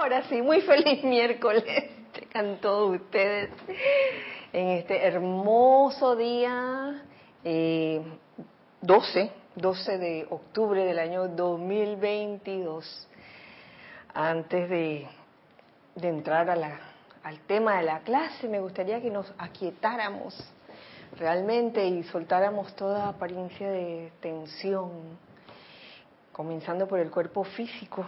Ahora sí, muy feliz miércoles. Tengan todos ustedes en este hermoso día eh, 12, 12 de octubre del año 2022. Antes de, de entrar a la, al tema de la clase, me gustaría que nos aquietáramos realmente y soltáramos toda apariencia de tensión, comenzando por el cuerpo físico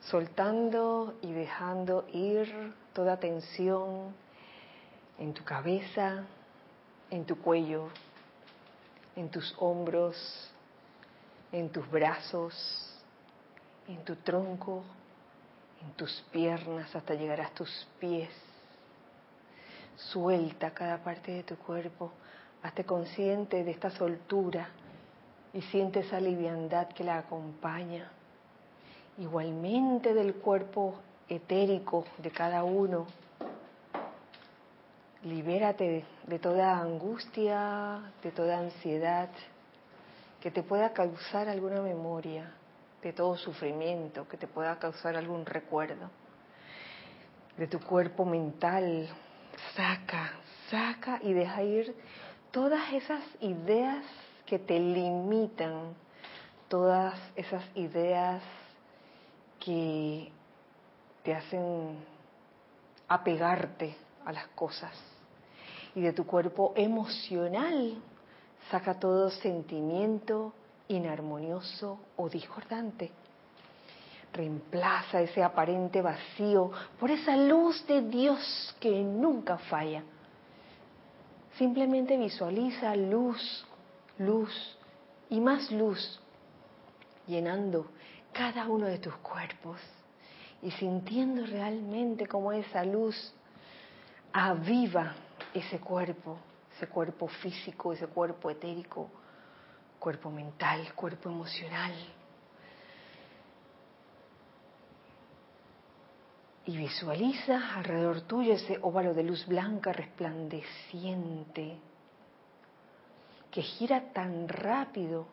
soltando y dejando ir toda tensión en tu cabeza, en tu cuello, en tus hombros, en tus brazos, en tu tronco, en tus piernas hasta llegar a tus pies. Suelta cada parte de tu cuerpo, hazte consciente de esta soltura y siente esa liviandad que la acompaña igualmente del cuerpo etérico de cada uno. Libérate de toda angustia, de toda ansiedad que te pueda causar alguna memoria, de todo sufrimiento que te pueda causar algún recuerdo. De tu cuerpo mental, saca, saca y deja ir todas esas ideas que te limitan, todas esas ideas que te hacen apegarte a las cosas. Y de tu cuerpo emocional saca todo sentimiento inarmonioso o discordante. Reemplaza ese aparente vacío por esa luz de Dios que nunca falla. Simplemente visualiza luz, luz y más luz, llenando cada uno de tus cuerpos y sintiendo realmente cómo esa luz aviva ese cuerpo, ese cuerpo físico, ese cuerpo etérico, cuerpo mental, cuerpo emocional. Y visualiza alrededor tuyo ese óvalo de luz blanca resplandeciente que gira tan rápido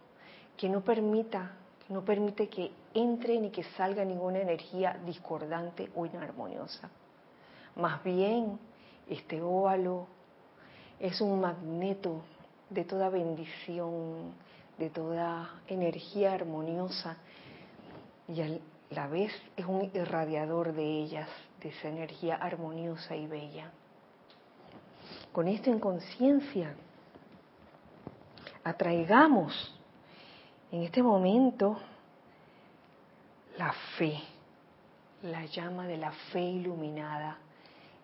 que no permita no permite que entre ni que salga ninguna energía discordante o inarmoniosa. Más bien, este óvalo es un magneto de toda bendición, de toda energía armoniosa y a la vez es un irradiador de ellas, de esa energía armoniosa y bella. Con esto en conciencia, atraigamos en este momento la fe, la llama de la fe iluminada,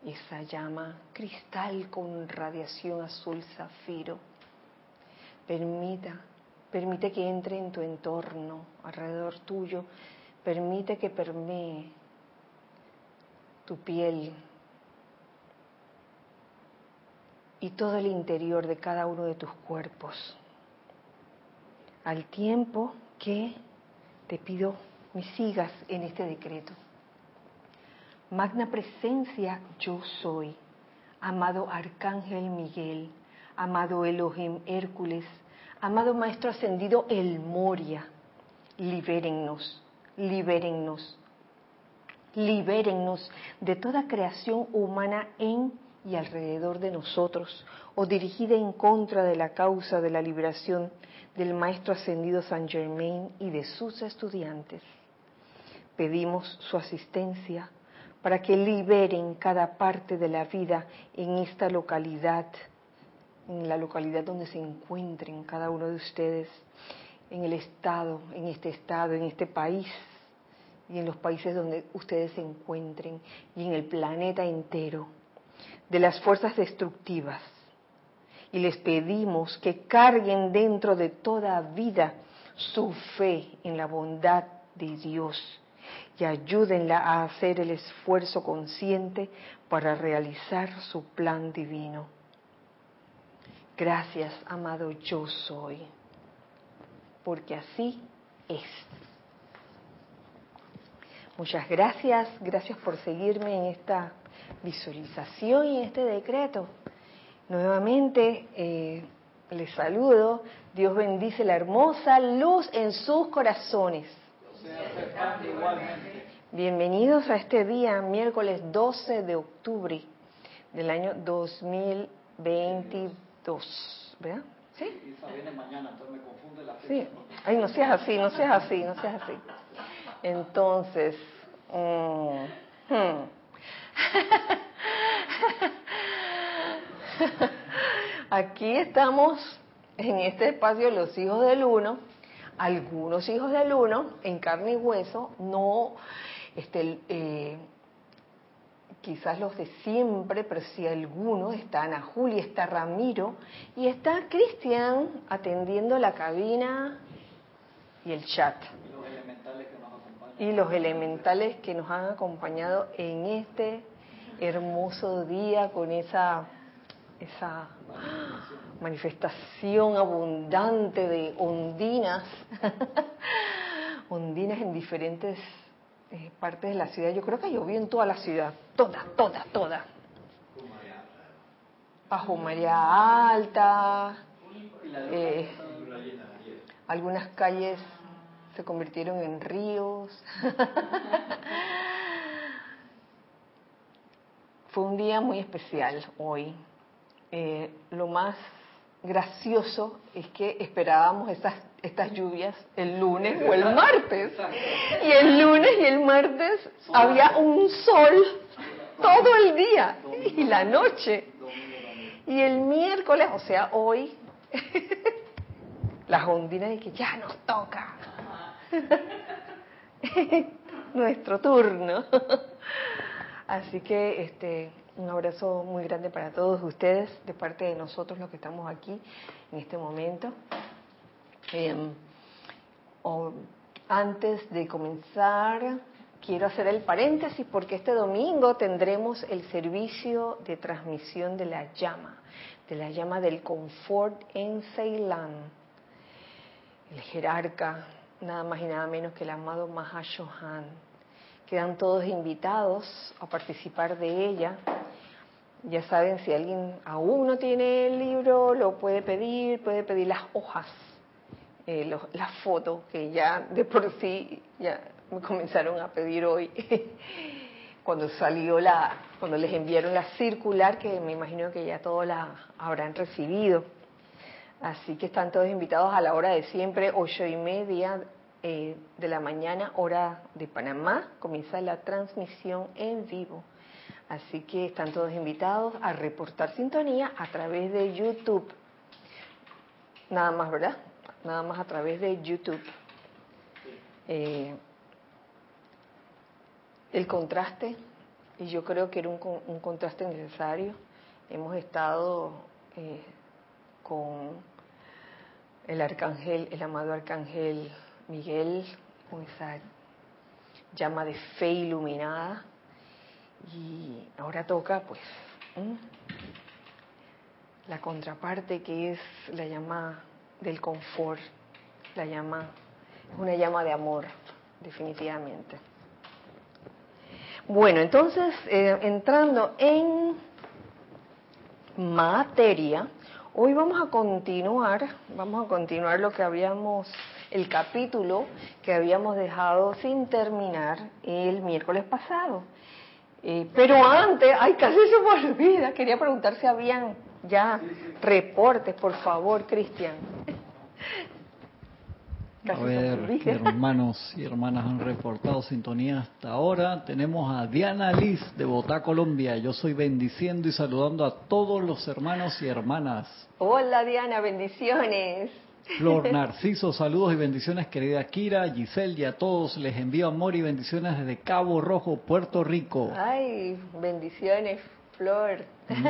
esa llama cristal con radiación azul zafiro. Permita, permite que entre en tu entorno, alrededor tuyo, permite que permee tu piel y todo el interior de cada uno de tus cuerpos al tiempo que te pido me sigas en este decreto. Magna presencia yo soy, amado Arcángel Miguel, amado Elohim Hércules, amado Maestro Ascendido El Moria, libérennos, libérennos, libérennos de toda creación humana en y alrededor de nosotros o dirigida en contra de la causa de la liberación del Maestro Ascendido San Germain y de sus estudiantes. Pedimos su asistencia para que liberen cada parte de la vida en esta localidad, en la localidad donde se encuentren cada uno de ustedes, en el estado, en este estado, en este país y en los países donde ustedes se encuentren y en el planeta entero, de las fuerzas destructivas y les pedimos que carguen dentro de toda vida su fe en la bondad de Dios y ayúdenla a hacer el esfuerzo consciente para realizar su plan divino. Gracias, amado yo soy, porque así es. Muchas gracias, gracias por seguirme en esta visualización y este decreto. Nuevamente eh, les saludo. Dios bendice la hermosa luz en sus corazones. Bienvenidos a este día, miércoles 12 de octubre del año 2022. ¿Verdad? ¿Sí? Ay, no seas así, no seas así, no seas así. Entonces, um, aquí estamos en este espacio los hijos del uno, algunos hijos del uno en carne y hueso, no este, eh, quizás los de siempre, pero si algunos, está Ana Julia, está Ramiro y está Cristian atendiendo la cabina y el chat. Y los elementales que nos han acompañado en este hermoso día con esa, esa manifestación abundante de ondinas, ondinas en diferentes eh, partes de la ciudad. Yo creo que llovió en toda la ciudad, toda, toda, toda. Bajo María Alta, eh, algunas calles se convirtieron en ríos. Fue un día muy especial hoy. Eh, lo más gracioso es que esperábamos estas, estas lluvias el lunes o el martes. Y el lunes y el martes había un sol todo el día y la noche. Y el miércoles, o sea, hoy, las ondinas de que ya nos toca. Nuestro turno. Así que este un abrazo muy grande para todos ustedes de parte de nosotros los que estamos aquí en este momento. Em, antes de comenzar, quiero hacer el paréntesis porque este domingo tendremos el servicio de transmisión de la llama, de la llama del confort en Ceilán. El jerarca, nada más y nada menos que el amado Mahashohan. Quedan todos invitados a participar de ella ya saben, si alguien aún no tiene el libro, lo puede pedir, puede pedir las hojas, eh, las fotos, que ya de por sí ya me comenzaron a pedir hoy, cuando salió la, cuando les enviaron la circular, que me imagino que ya todos la habrán recibido. Así que están todos invitados a la hora de siempre, ocho y media eh, de la mañana, hora de Panamá, comienza la transmisión en vivo Así que están todos invitados a reportar sintonía a través de YouTube. Nada más, ¿verdad? Nada más a través de YouTube. Eh, el contraste, y yo creo que era un, contraste necesario. Hemos estado eh, con el arcángel, el amado arcángel Miguel, con esa llama de fe iluminada y ahora toca, pues, la contraparte que es la llama del confort, la llama, una llama de amor, definitivamente. Bueno, entonces, eh, entrando en materia, hoy vamos a continuar, vamos a continuar lo que habíamos, el capítulo que habíamos dejado sin terminar el miércoles pasado eh, pero antes, ay, casi se me olvida, quería preguntar si habían ya reportes, por favor, Cristian. A ver, hermanos y hermanas han reportado sintonía hasta ahora. Tenemos a Diana Liz de Bogotá, Colombia. Yo soy bendiciendo y saludando a todos los hermanos y hermanas. Hola Diana, bendiciones. Flor Narciso, saludos y bendiciones querida Kira, Giselle y a todos les envío amor y bendiciones desde Cabo Rojo, Puerto Rico. Ay, bendiciones Flor.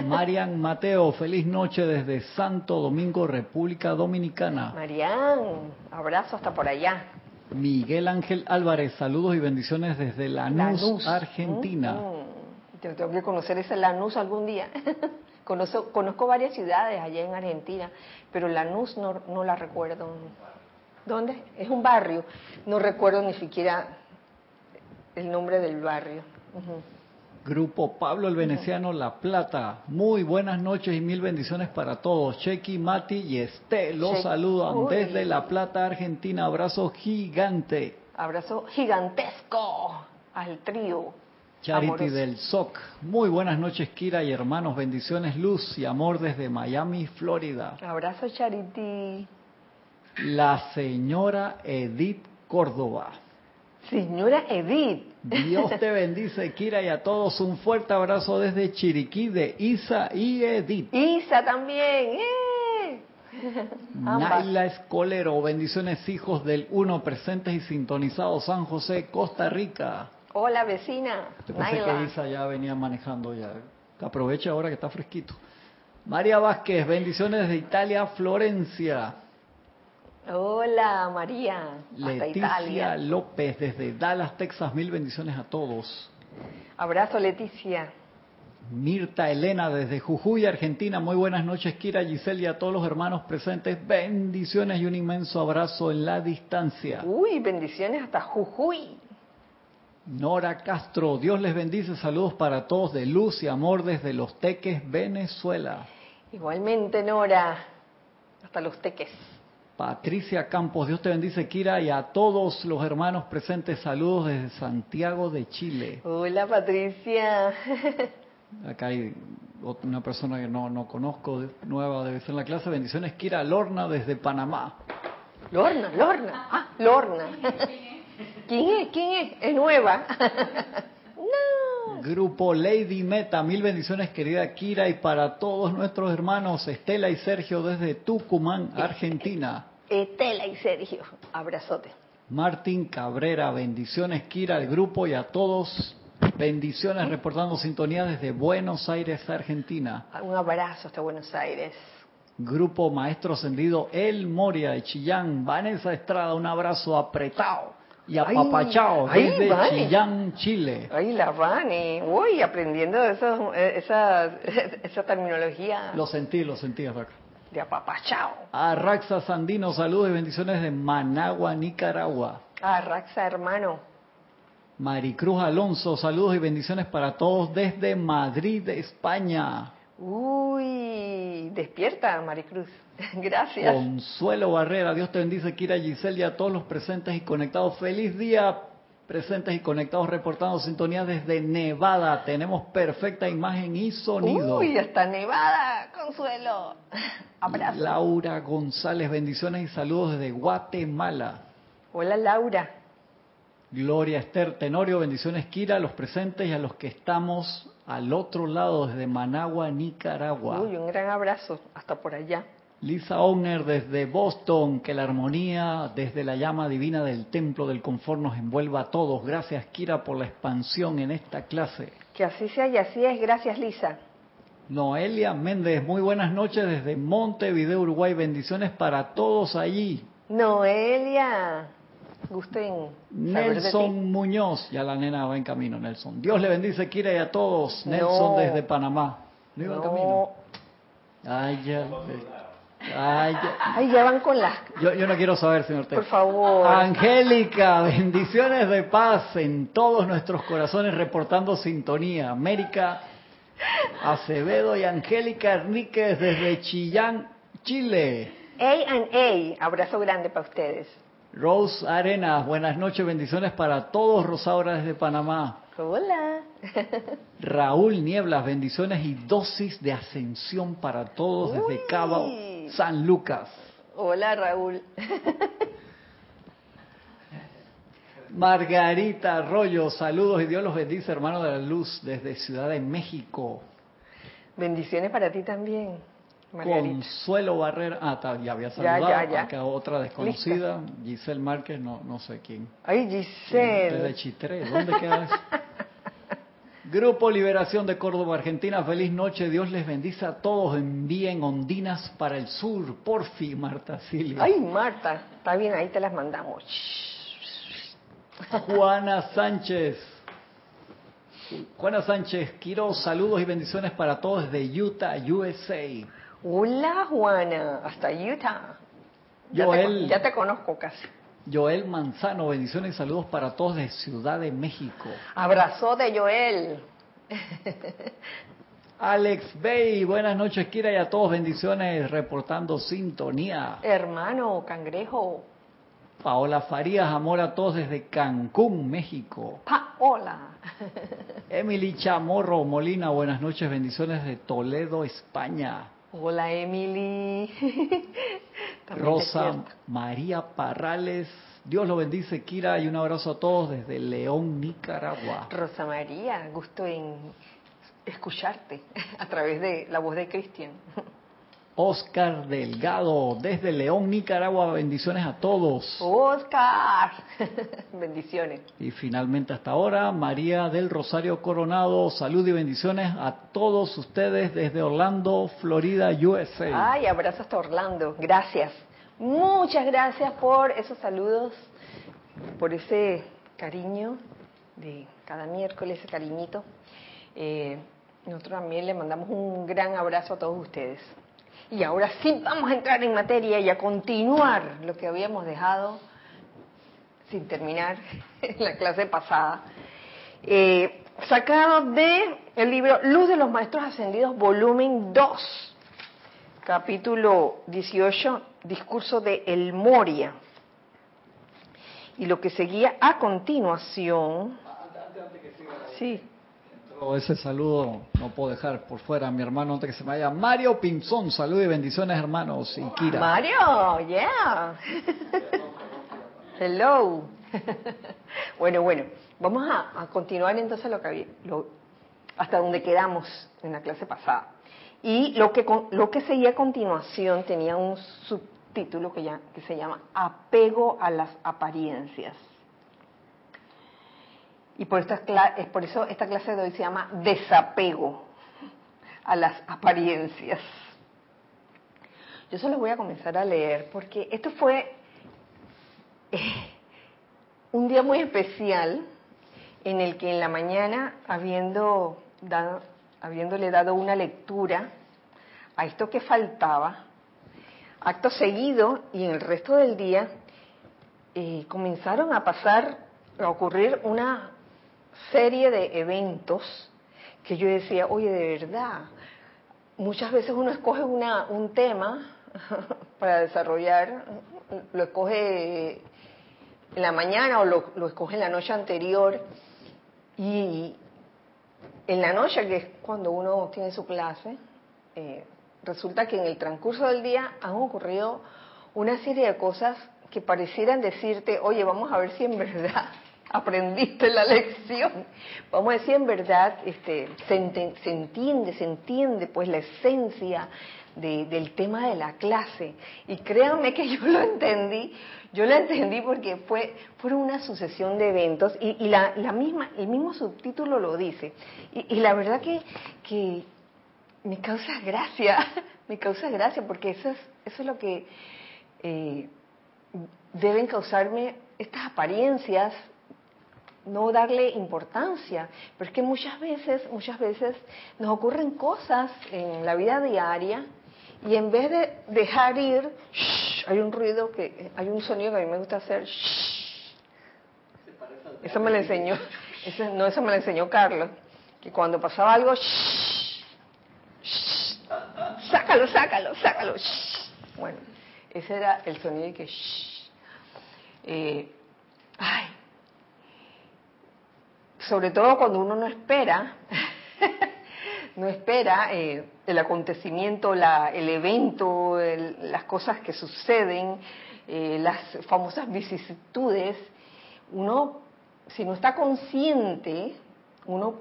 Marian Mateo, feliz noche desde Santo Domingo, República Dominicana. Marian, abrazo hasta por allá. Miguel Ángel Álvarez, saludos y bendiciones desde Lanús, Argentina. Mm, mm. tengo que conocer ese Lanús algún día. Conozco, conozco varias ciudades allá en Argentina, pero Lanús no, no la recuerdo. ¿Dónde? Es un barrio. No recuerdo ni siquiera el nombre del barrio. Grupo Pablo el Veneciano La Plata. Muy buenas noches y mil bendiciones para todos. Chequi, Mati y Esté los saludan desde La Plata, Argentina. Abrazo gigante. Abrazo gigantesco. al trío. Charity del SOC. Muy buenas noches, Kira y hermanos. Bendiciones, luz y amor desde Miami, Florida. Abrazo, Charity. La señora Edith Córdoba. Señora Edith. Dios te bendice, Kira, y a todos un fuerte abrazo desde Chiriquí de Isa y Edith. Isa también. ¡Eh! Naila Escolero, bendiciones hijos del uno presentes y sintonizados San José, Costa Rica. Hola vecina. Yo pensé que Isa ya venía manejando ya. Aprovecha ahora que está fresquito. María Vázquez, bendiciones desde Italia, Florencia. Hola María. Leticia López desde Dallas, Texas, mil bendiciones a todos. Abrazo Leticia. Mirta Elena desde Jujuy, Argentina. Muy buenas noches, Kira Giselle y a todos los hermanos presentes. Bendiciones y un inmenso abrazo en la distancia. Uy, bendiciones hasta Jujuy. Nora Castro, Dios les bendice. Saludos para todos de luz y amor desde Los Teques, Venezuela. Igualmente, Nora. Hasta Los Teques. Patricia Campos, Dios te bendice, Kira, y a todos los hermanos presentes. Saludos desde Santiago de Chile. Hola, Patricia. Acá hay una persona que no, no conozco, nueva debe ser en la clase. Bendiciones, Kira Lorna desde Panamá. Lorna, Lorna. Ah, Lorna. ¿Quién es? ¿Quién es? Es nueva. no. Grupo Lady Meta, mil bendiciones querida Kira y para todos nuestros hermanos Estela y Sergio desde Tucumán, Argentina. Estela y Sergio, abrazote. Martín Cabrera, bendiciones Kira al grupo y a todos Bendiciones reportando sintonía desde Buenos Aires, Argentina. Un abrazo hasta Buenos Aires. Grupo Maestro Ascendido El Moria de Chillán. Vanessa Estrada, un abrazo apretado y apapachado desde Chillán, Chile. Ay, la Vane. Uy, aprendiendo eso, esa, esa terminología. Lo sentí, lo sentí, Raxa. De apapachao. A Raxa Sandino, saludos y bendiciones de Managua, Nicaragua. A Raxa, hermano. Maricruz Alonso, saludos y bendiciones para todos desde Madrid, España. Uy, despierta, Maricruz. Gracias. Consuelo Barrera, Dios te bendice, Kira Giselle y a todos los presentes y conectados. Feliz día, presentes y conectados, reportando sintonía desde Nevada. Tenemos perfecta imagen y sonido. Uy, hasta Nevada, Consuelo. Abrazo. Laura González, bendiciones y saludos desde Guatemala. Hola, Laura. Gloria Esther Tenorio, bendiciones Kira, a los presentes y a los que estamos al otro lado desde Managua, Nicaragua. Uy, un gran abrazo hasta por allá. Lisa Owner desde Boston, que la armonía desde la llama divina del templo del confort nos envuelva a todos. Gracias Kira por la expansión en esta clase. Que así sea y así es. Gracias Lisa. Noelia Méndez, muy buenas noches desde Montevideo, Uruguay. Bendiciones para todos allí. Noelia, gusten. Nelson Muñoz, ya la nena va en camino, Nelson. Dios le bendice, Kira, y a todos. Nelson desde Panamá. ¿No iba en camino? Ay, ya. Ay ya. Ay, ya van con las... Yo, yo no quiero saber, señor Por favor. Angélica, bendiciones de paz en todos nuestros corazones reportando sintonía. América Acevedo y Angélica Enríquez desde Chillán, Chile. A and A, abrazo grande para ustedes. Rose Arenas, buenas noches, bendiciones para todos, Rosaura desde Panamá. Hola. Raúl Nieblas, bendiciones y dosis de ascensión para todos desde Cabo San Lucas. Hola Raúl. Margarita Arroyo, saludos y Dios los bendice, hermano de la luz, desde Ciudad de México. Bendiciones para ti también. Consuelo Barrera, ah, ya había saludado, ya, ya, Acá otra desconocida, Giselle Márquez, no, no sé quién. Ay, Giselle. Desde Chitré, ¿dónde queda eso? Grupo Liberación de Córdoba, Argentina, feliz noche, Dios les bendice a todos, envíen ondinas para el sur, porfi, Marta Silvia. Ay, Marta, está bien, ahí te las mandamos. Juana Sánchez, Juana Sánchez, quiero saludos y bendiciones para todos desde Utah, USA. Hola Juana, hasta Utah. Ya, Joel, te, ya te conozco casi. Joel Manzano, bendiciones y saludos para todos de Ciudad de México. Abrazo de Joel. Alex Bay, buenas noches, Kira, y a todos bendiciones reportando sintonía. Hermano, cangrejo. Paola Farías, amor a todos desde Cancún, México. Paola. Emily Chamorro Molina, buenas noches, bendiciones de Toledo, España. Hola Emily. Rosa María Parrales, Dios lo bendice, Kira, y un abrazo a todos desde León, Nicaragua. Rosa María, gusto en escucharte a través de la voz de Cristian. Oscar Delgado, desde León, Nicaragua, bendiciones a todos. Oscar, bendiciones. Y finalmente hasta ahora, María del Rosario Coronado, salud y bendiciones a todos ustedes desde Orlando, Florida, USA. Ay, abrazo hasta Orlando, gracias. Muchas gracias por esos saludos, por ese cariño de cada miércoles, ese cariñito. Eh, nosotros también le mandamos un gran abrazo a todos ustedes. Y ahora sí vamos a entrar en materia y a continuar lo que habíamos dejado sin terminar en la clase pasada. Eh, sacado de el libro Luz de los Maestros Ascendidos, volumen 2, capítulo 18, discurso de El Moria. Y lo que seguía a continuación. Sí ese saludo no puedo dejar por fuera mi hermano antes que se me vaya. Mario Pinzón, salud y bendiciones hermanos y Kira. Mario, yeah. Hello. bueno, bueno, vamos a, continuar entonces lo que había, hasta donde quedamos en la clase pasada. Y lo que, lo que seguía a continuación tenía un subtítulo que, ya, que se llama Apego a las apariencias. Y por, esta, es por eso esta clase de hoy se llama desapego a las apariencias. Yo solo voy a comenzar a leer porque esto fue eh, un día muy especial en el que en la mañana, habiendo dado, habiéndole dado una lectura a esto que faltaba, acto seguido y en el resto del día, eh, comenzaron a pasar, a ocurrir una serie de eventos que yo decía, oye, de verdad, muchas veces uno escoge una, un tema para desarrollar, lo escoge en la mañana o lo, escoge en la noche anterior y en la noche, que es cuando uno tiene su clase, eh, resulta que en el transcurso del día han ocurrido una serie de cosas que parecieran decirte, oye, vamos a ver si en verdad aprendiste la lección. Vamos a decir en verdad, este, se, entiende, se entiende pues la esencia del tema de la clase. Y créanme que yo lo entendí, yo lo entendí porque fue, fueron una sucesión de eventos y, la, misma, el mismo subtítulo lo dice. Y, la verdad que, que me causa gracia, me causa gracia porque eso es, eso es lo que eh, deben causarme estas apariencias no darle importancia, pero es que muchas veces, muchas veces nos ocurren cosas en la vida diaria y en vez de dejar ir, hay un ruido que, hay un sonido que a mí me gusta hacer, eso me lo enseñó, eso, no, eso me lo enseñó Carlos, que cuando pasaba algo, sácalo, sácalo, sácalo, bueno, ese era el sonido que, eh, ay, sobre todo cuando uno no espera, no espera eh, el acontecimiento, el evento, las cosas que suceden, eh, las famosas vicisitudes, uno, si no está consciente, uno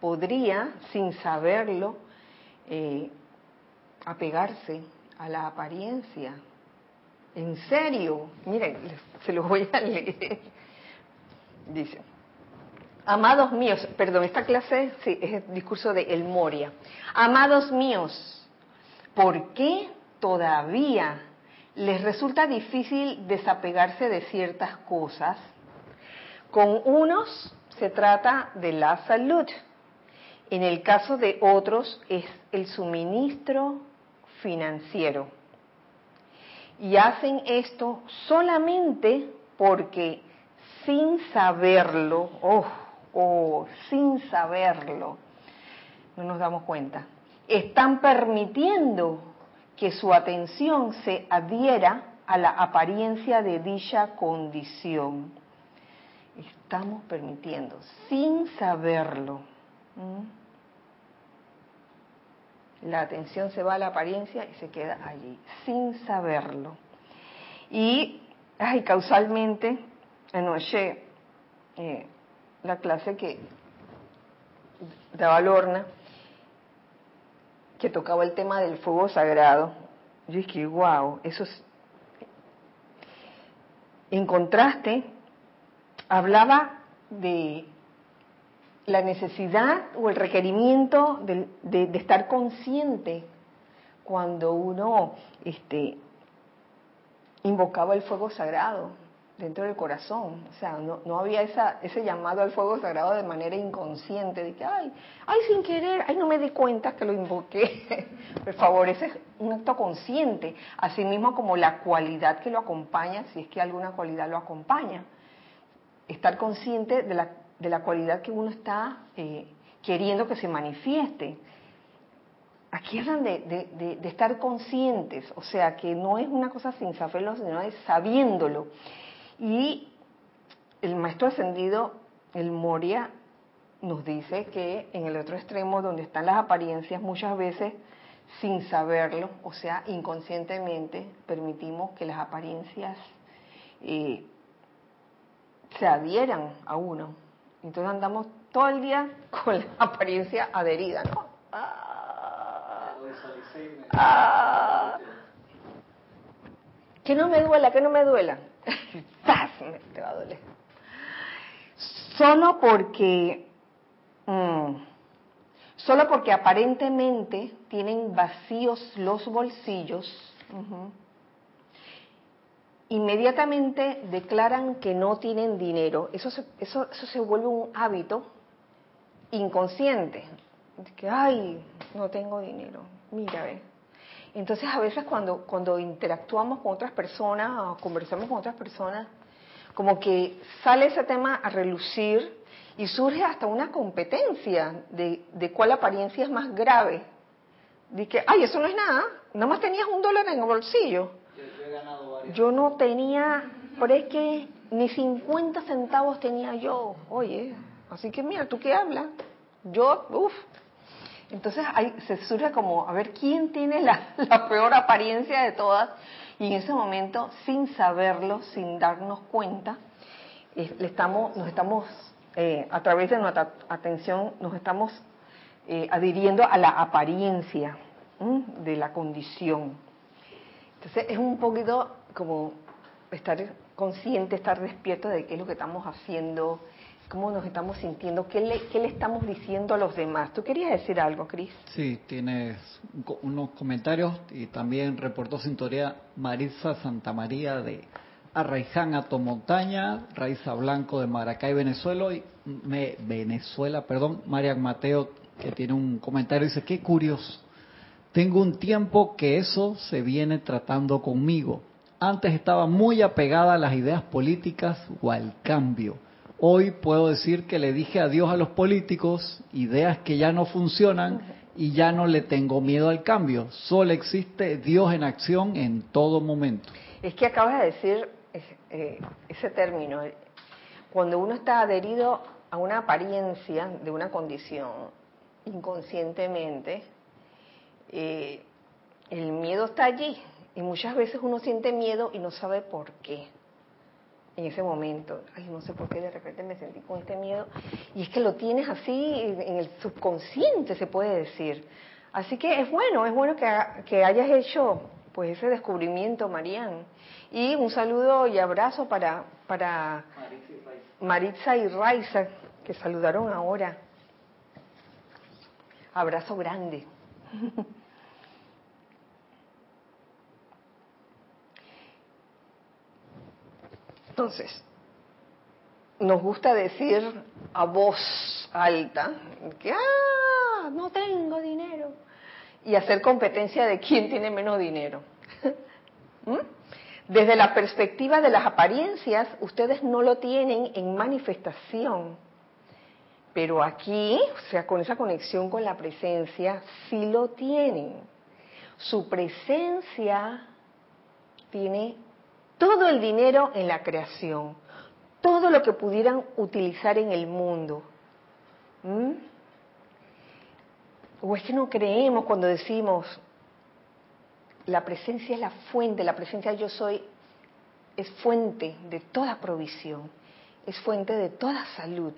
podría, sin saberlo, eh, apegarse a la apariencia. En serio, miren, se los voy a leer. Dice, Amados míos, perdón, esta clase sí, es el discurso de El Moria. Amados míos, ¿por qué todavía les resulta difícil desapegarse de ciertas cosas? Con unos se trata de la salud. En el caso de otros es el suministro financiero. Y hacen esto solamente porque sin saberlo, oh, o sin saberlo, no nos damos cuenta, están permitiendo que su atención se adhiera a la apariencia de dicha condición. Estamos permitiendo, sin saberlo. La atención se va a la apariencia y se queda allí, sin saberlo. Y ay, causalmente, anoche, eh, la clase que daba Lorna, que tocaba el tema del fuego sagrado, yo dije, wow, eso es... En contraste, hablaba de la necesidad o el requerimiento de, estar consciente cuando uno este, invocaba el fuego sagrado dentro del corazón. O sea, no, había esa, ese llamado al fuego sagrado de manera inconsciente, de que, ay, ay, sin querer, ay, no me di cuenta que lo invoqué. Por favor, ese es un acto consciente, así mismo como la cualidad que lo acompaña, si es que alguna cualidad lo acompaña. Estar consciente de la, de la cualidad que uno está eh, queriendo que se manifieste. Aquí hablan de, de, estar conscientes, o sea, que no es una cosa sin saberlo, sino es sabiéndolo. Y el maestro ascendido, el Moria, nos dice que en el otro extremo, donde están las apariencias, muchas veces sin saberlo, o sea, inconscientemente, permitimos que las apariencias eh, se adhieran a uno. Entonces andamos todo el día con la apariencia adherida. Ah, ah, que no me duela, que no me duela. Te va a doler. Solo porque, mm, solo porque aparentemente tienen vacíos los bolsillos, inmediatamente declaran que no tienen dinero. Eso se, eso, eso se vuelve un hábito inconsciente. que, ay, no tengo dinero. Mira, ve. Entonces a veces cuando, cuando interactuamos con otras personas o conversamos con otras personas, como que sale ese tema a relucir y surge hasta una competencia de, de cuál apariencia es más grave. De que, ay, eso no es nada, nada más tenías un dólar en el bolsillo. Yo no tenía, pero es que ni 50 centavos tenía yo. Oye, así que mira, ¿tú qué hablas? Yo, uff, entonces ahí se surge como, a ver, ¿quién tiene la, peor apariencia de todas? Y en ese momento, sin saberlo, sin darnos cuenta, le estamos, nos estamos, eh, a través de nuestra atención, nos estamos eh, adhiriendo a la apariencia de la condición. Entonces es un poquito como estar consciente, estar despierto de qué es lo que estamos haciendo, cómo nos estamos sintiendo, qué le, estamos diciendo a los demás. ¿Tú querías decir algo, Cris? Sí, tienes unos comentarios y también reportó sintonía Marisa Santamaría de Arraiján Montaña, Raiza Blanco de Maracay, Venezuela, y me, Venezuela, perdón, Marian Mateo, que tiene un comentario, dice, qué curioso, tengo un tiempo que eso se viene tratando conmigo. Antes estaba muy apegada a las ideas políticas o al cambio Hoy puedo decir que le dije adiós a los políticos, ideas que ya no funcionan y ya no le tengo miedo al cambio. Solo existe Dios en acción en todo momento. Es que acabas de decir eh, ese término. Cuando uno está adherido a una apariencia de una condición inconscientemente, eh, el miedo está allí. Y muchas veces uno siente miedo y no sabe por qué en ese momento. Ay, no sé por qué de repente me sentí con este miedo. Y es que lo tienes así en el subconsciente, se puede decir. Así que es bueno, es bueno que, hayas hecho pues ese descubrimiento, Marian. Y un saludo y abrazo para, para Maritza y Raiza, que saludaron ahora. Abrazo grande. Entonces, nos gusta decir a voz alta que, ah, no tengo dinero, y hacer competencia de quién tiene menos dinero. ¿Mm? Desde la perspectiva de las apariencias, ustedes no lo tienen en manifestación, pero aquí, o sea, con esa conexión con la presencia, sí lo tienen. Su presencia tiene todo el dinero en la creación, todo lo que pudieran utilizar en el mundo. ¿Mm? ¿O es que no creemos cuando decimos, la presencia es la fuente, la presencia yo soy es fuente de toda provisión, es fuente de toda salud?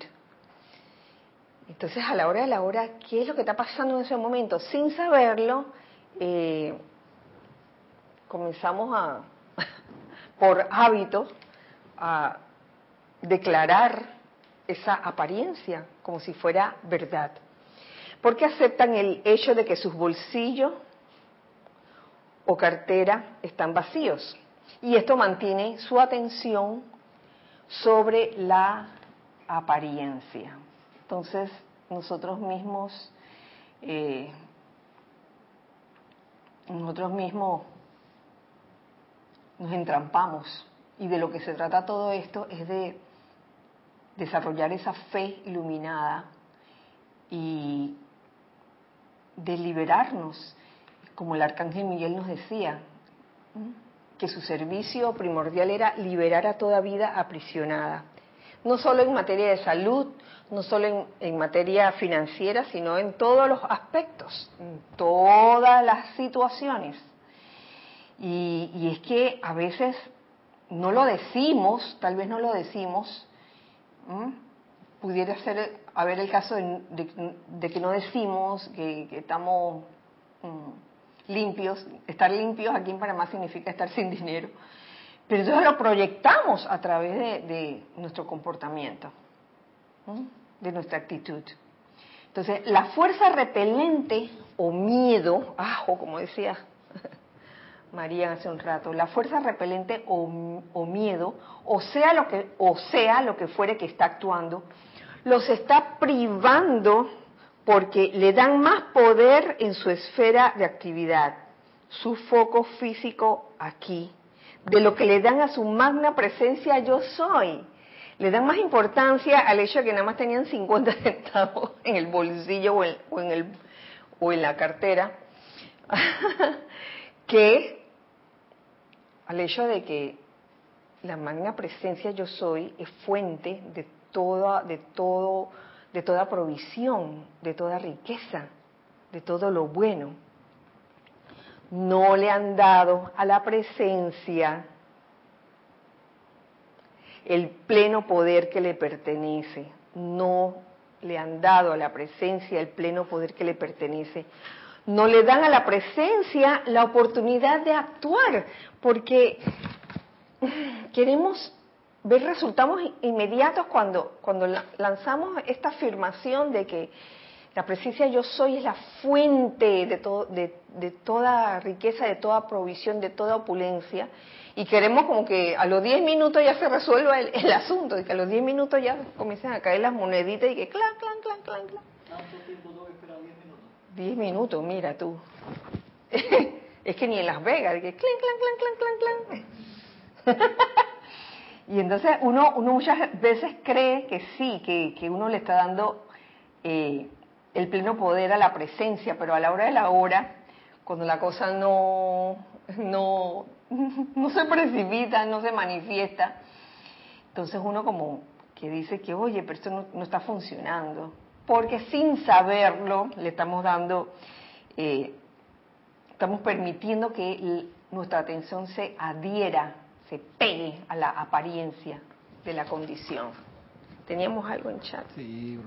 Entonces, a la hora de la hora, ¿qué es lo que está pasando en ese momento? Sin saberlo, eh, comenzamos a, por hábito, a declarar esa apariencia como si fuera verdad. Porque aceptan el hecho de que sus bolsillos o cartera están vacíos. Y esto mantiene su atención sobre la apariencia. Entonces, nosotros mismos, eh, nosotros mismos nos entrampamos. Y de lo que se trata todo esto es de desarrollar esa fe iluminada y de liberarnos, como el arcángel Miguel nos decía, que su servicio primordial era liberar a toda vida aprisionada, no solo en materia de salud, no solo en, materia financiera, sino en todos los aspectos, en todas las situaciones. Y, es que a veces no lo decimos, tal vez no lo decimos, pudiera ser haber el caso de, que no decimos que, estamos mm, limpios, estar limpios aquí en Panamá significa estar sin dinero, pero entonces lo proyectamos a través de, nuestro comportamiento, de nuestra actitud. Entonces, la fuerza repelente o miedo, ajo, como decía María hace un rato, la fuerza repelente o, miedo, o sea lo que, o sea lo que fuere que está actuando, los está privando porque le dan más poder en su esfera de actividad, su foco físico aquí, de lo que le dan a su magna presencia yo soy. Le dan más importancia al hecho de que nada más tenían 50 centavos en el bolsillo o en, el, o en la cartera, que al hecho de que la magna presencia yo soy es fuente de toda, de todo, de toda provisión, de toda riqueza, de todo lo bueno. No le han dado a la presencia el pleno poder que le pertenece. No le han dado a la presencia el pleno poder que le pertenece no le dan a la presencia la oportunidad de actuar, porque queremos ver resultados inmediatos cuando, cuando lanzamos esta afirmación de que la presencia yo soy es la fuente de, todo, de, toda riqueza, de toda provisión, de toda opulencia. Y queremos como que a los 10 minutos ya se resuelva el, asunto, y que a los 10 minutos ya comiencen a caer las moneditas y que clan, clan, clan, clan, clan. 10 minutos, mira tú. es que ni en Las Vegas, que clan, clan, clan, clan, clan, clan. y entonces uno, uno muchas veces cree que sí, que, que uno le está dando eh, el pleno poder a la presencia, pero a la hora de la hora, cuando la cosa no, no, no se precipita, no se manifiesta, entonces uno como que dice que, oye, pero esto no, no está funcionando porque sin saberlo le estamos dando, eh, estamos permitiendo que nuestra atención se adhiera, se pegue a la apariencia de la condición. Teníamos algo en chat. Sí,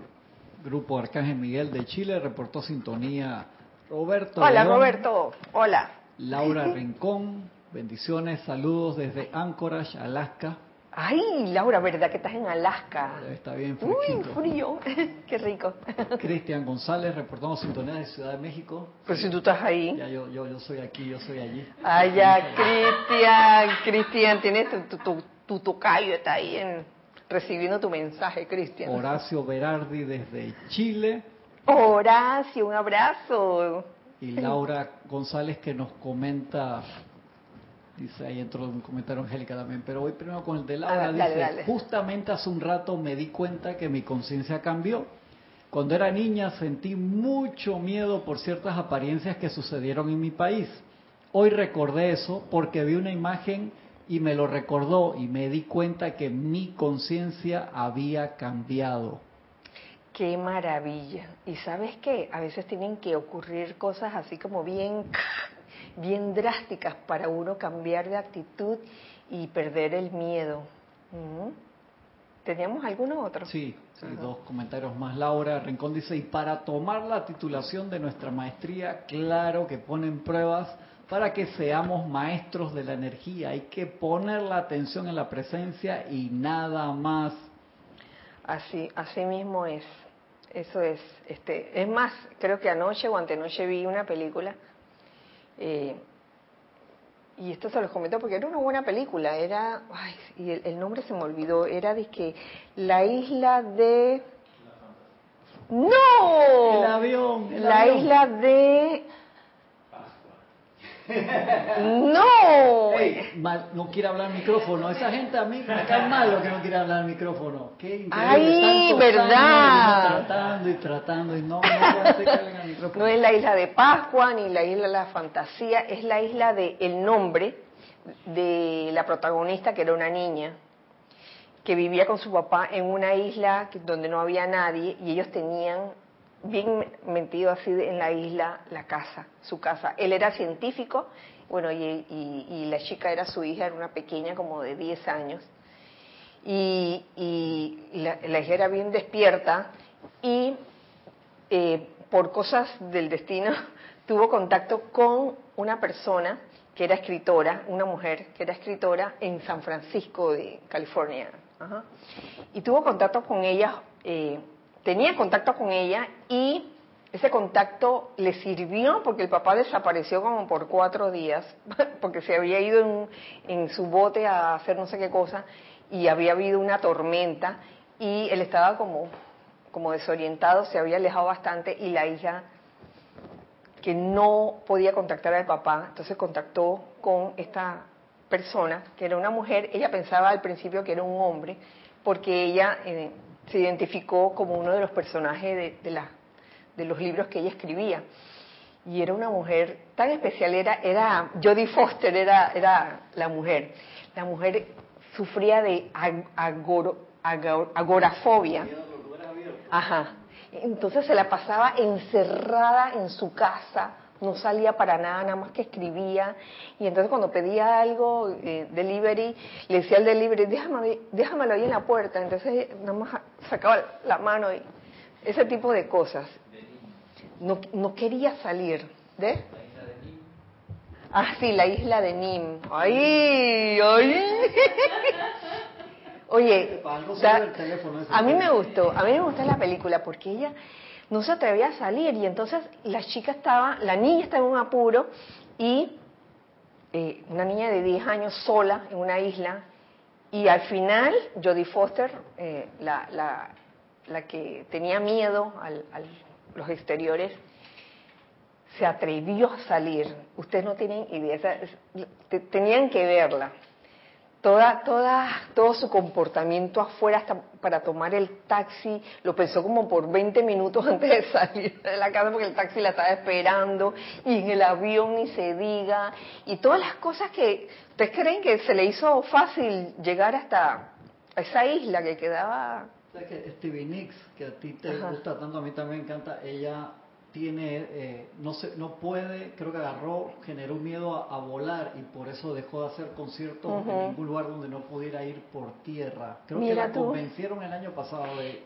Grupo Arcángel Miguel de Chile reportó sintonía. Roberto. Hola, Roberto. Hola. Laura Rincón, bendiciones, saludos desde Anchorage, Alaska. Ay, Laura, ¿verdad que estás en Alaska? Está bien Uy, frío. Qué rico. Cristian González, reportando sintonía de Ciudad de México. Pero si tú estás ahí. Ya, yo, yo, yo soy aquí, yo soy allí. Ay, ya, Cristian, Cristian, tienes tu, tu, tu, tocayo, está ahí en, recibiendo tu mensaje, Cristian. Horacio Berardi desde Chile. Horacio, un abrazo. Y Laura González que nos comenta Dice ahí entró un comentario Angélica también, pero voy primero con el de Laura. dice, justamente hace un rato me di cuenta que mi conciencia cambió. Cuando era niña sentí mucho miedo por ciertas apariencias que sucedieron en mi país. Hoy recordé eso porque vi una imagen y me lo recordó y me di cuenta que mi conciencia había cambiado. Qué maravilla. Y sabes qué, a veces tienen que ocurrir cosas así como bien, bien drásticas para uno cambiar de actitud y perder el miedo. ¿Teníamos alguno otro? Sí, sí dos comentarios más. Laura Rincón dice, y para tomar la titulación de nuestra maestría, claro que ponen pruebas para que seamos maestros de la energía. Hay que poner la atención en la presencia y nada más. Así, así mismo es. Eso es. Este, es más, creo que anoche o antenoche vi una película. Eh, y esto se los comento porque era una buena película. Era, ay, y el, nombre se me olvidó. Era de que la isla de. ¡No! El avión. la isla de ¡No! no quiere hablar al micrófono. Esa gente a mí me cae mal lo que no quiere hablar al micrófono. Qué increíble. ¡Ay, verdad! tratando y tratando y no, no micrófono. No es la isla de Pascua ni la isla de la fantasía, es la isla de el nombre de la protagonista que era una niña que vivía con su papá en una isla donde no había nadie y ellos tenían bien metido así en la isla, la casa, su casa. Él era científico, bueno, y, la chica era su hija, era una pequeña como de 10 años. Y, la, hija era bien despierta y eh, por cosas del destino tuvo contacto con una persona que era escritora, una mujer que era escritora en San Francisco de California. Y tuvo contacto con ella eh, tenía contacto con ella y ese contacto le sirvió porque el papá desapareció como por cuatro días, porque se había ido en, su bote a hacer no sé qué cosa y había habido una tormenta y él estaba como, como desorientado, se había alejado bastante y la hija que no podía contactar al papá, entonces contactó con esta persona, que era una mujer, ella pensaba al principio que era un hombre, porque ella eh, se identificó como uno de los personajes de, la, de los libros que ella escribía. Y era una mujer tan especial, era, era Jodie Foster, era, era la mujer. La mujer sufría de agorafobia. Ajá. Entonces se la pasaba encerrada en su casa, no salía para nada, nada más que escribía. Y entonces cuando pedía algo, eh, delivery, le decía al delivery, déjame, déjamelo ahí en la puerta. Entonces nada más sacaba la mano y ese tipo de cosas. No, no quería salir. ¿De? Ah, sí, la isla de Nim. ¡Ay! ¡Ay! Oye, a mí me gustó, a mí me gustó la película porque ella no se atrevía a salir. Y entonces la chica estaba, la niña estaba en un apuro y eh, una niña de 10 años sola en una isla. Y al final Jodie Foster, eh, la, la, la, que tenía miedo a los exteriores, se atrevió a salir. Ustedes no tienen idea, tenían que verla toda, toda, todo su comportamiento afuera hasta para tomar el taxi, lo pensó como por 20 minutos antes de salir de la casa porque el taxi la estaba esperando y en el avión ni se diga y todas las cosas que ustedes creen que se le hizo fácil llegar hasta esa isla que quedaba. que Stevie Nicks, que a ti te gusta tanto, a mí también me encanta, ella tiene, eh, no, se, no puede, creo que agarró, generó miedo a, volar y por eso dejó de hacer conciertos en ningún lugar donde no pudiera ir por tierra. Creo que la convencieron el año pasado de...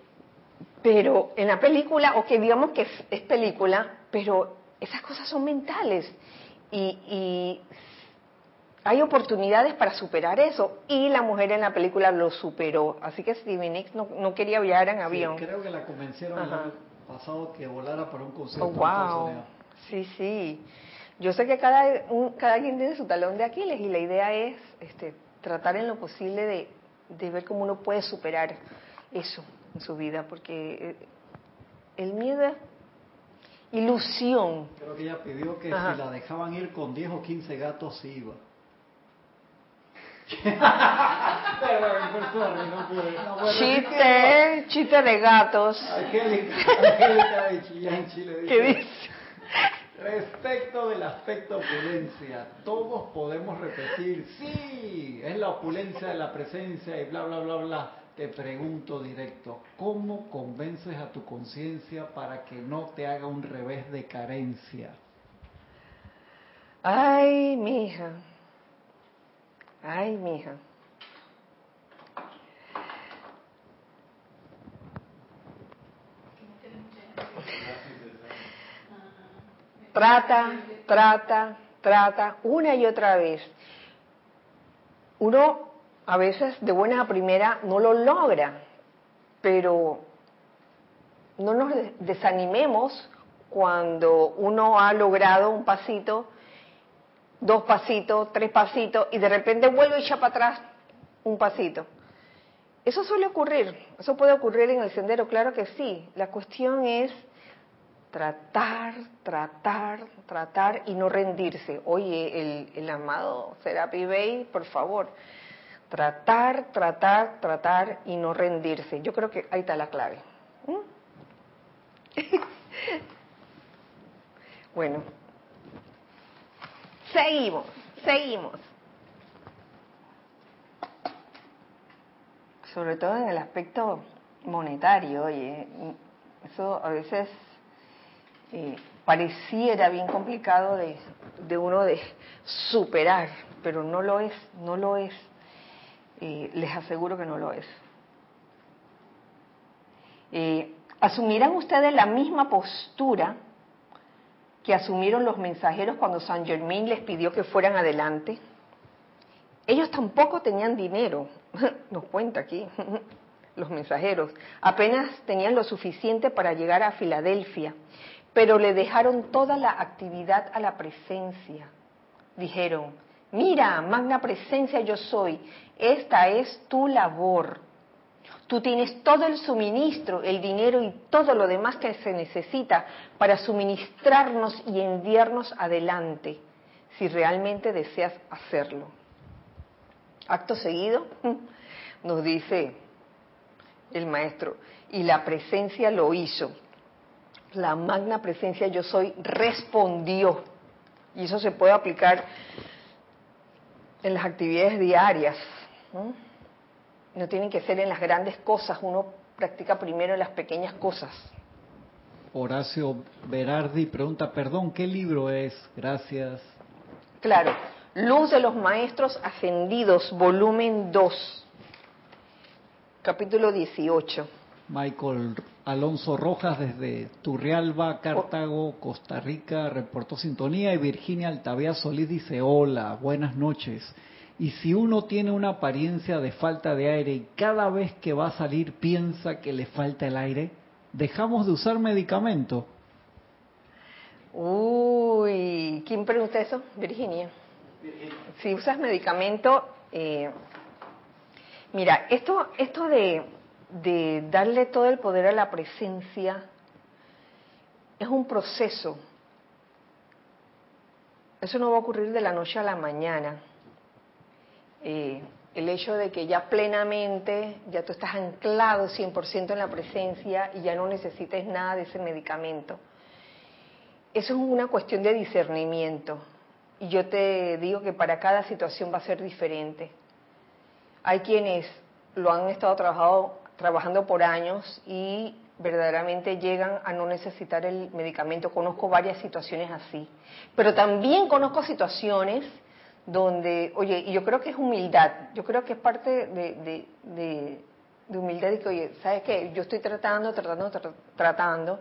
Pero en la película, o que digamos que es, película, pero esas cosas son mentales y, y hay oportunidades para superar eso y la mujer en la película lo superó. Así que Stevie Nicks no, no quería viajar en avión. creo que la convencieron pasado que volara para un concierto. Oh, wow. Sí, sí. Yo sé que cada, cada quien tiene su talón de Aquiles y la idea es este, tratar en lo posible de, de ver cómo uno puede superar eso en su vida, porque eh, el miedo es ilusión. Creo que ella pidió que si la dejaban ir con 10 o 15 gatos, se iba. Chiste, chiste de gatos. Angélica, de Chile. ¿Qué dice? Respecto del aspecto opulencia, todos podemos repetir, sí, es la opulencia de la presencia y bla, bla, bla, bla. Te pregunto directo, ¿cómo convences a tu conciencia para que no te haga un revés de carencia? Ay, mija. Ay, mija. Trata, trata, trata, una y otra vez. Uno a veces de buena a primera no lo logra, pero no nos desanimemos cuando uno ha logrado un pasito, dos pasitos, tres pasitos, y de repente vuelve y echa para atrás un pasito. Eso suele ocurrir, eso puede ocurrir en el sendero, claro que sí. La cuestión es tratar, tratar, tratar y no rendirse. Oye, el, amado Serapi Bey, por favor, tratar, tratar, tratar y no rendirse. Yo creo que ahí está la clave. ¿Mm? bueno, seguimos, seguimos. Sobre todo en el aspecto monetario, oye, eso a veces eh, pareciera bien complicado de, uno de superar, pero no lo es, no lo es. Eh, les aseguro que no lo es. Eh, ¿Asumirán ustedes la misma postura que asumieron los mensajeros cuando San Germain les pidió que fueran adelante? Ellos tampoco tenían dinero, nos cuenta aquí, los mensajeros, apenas tenían lo suficiente para llegar a Filadelfia pero le dejaron toda la actividad a la presencia. Dijeron, mira, magna presencia yo soy, esta es tu labor. Tú tienes todo el suministro, el dinero y todo lo demás que se necesita para suministrarnos y enviarnos adelante, si realmente deseas hacerlo. Acto seguido, nos dice el maestro, y la presencia lo hizo la magna presencia yo soy respondió. Y eso se puede aplicar en las actividades diarias. No tienen que ser en las grandes cosas, uno practica primero en las pequeñas cosas. Horacio Berardi pregunta, perdón, ¿qué libro es? Gracias. Claro, Luz de los Maestros Ascendidos, volumen 2, capítulo 18. Michael Alonso Rojas desde Turrialba, Cartago, Costa Rica, reportó sintonía y Virginia Altavía Solís dice hola, buenas noches. Y si uno tiene una apariencia de falta de aire y cada vez que va a salir piensa que le falta el aire, ¿dejamos de usar medicamento? Uy, ¿quién pregunta eso? Virginia. Si usas medicamento, eh, mira, esto, esto de de darle todo el poder a la presencia es un proceso. Eso no va a ocurrir de la noche a la mañana. Eh, el hecho de que ya plenamente, ya tú estás anclado 100% en la presencia y ya no necesites nada de ese medicamento. Eso es una cuestión de discernimiento. Y yo te digo que para cada situación va a ser diferente. Hay quienes lo han estado trabajando, trabajando por años y verdaderamente llegan a no necesitar el medicamento. Conozco varias situaciones así. Pero también conozco situaciones donde, oye, y yo creo que es humildad, yo creo que es parte de, de, humildad y que, oye, ¿sabes qué? Yo estoy tratando, tratando, tratando,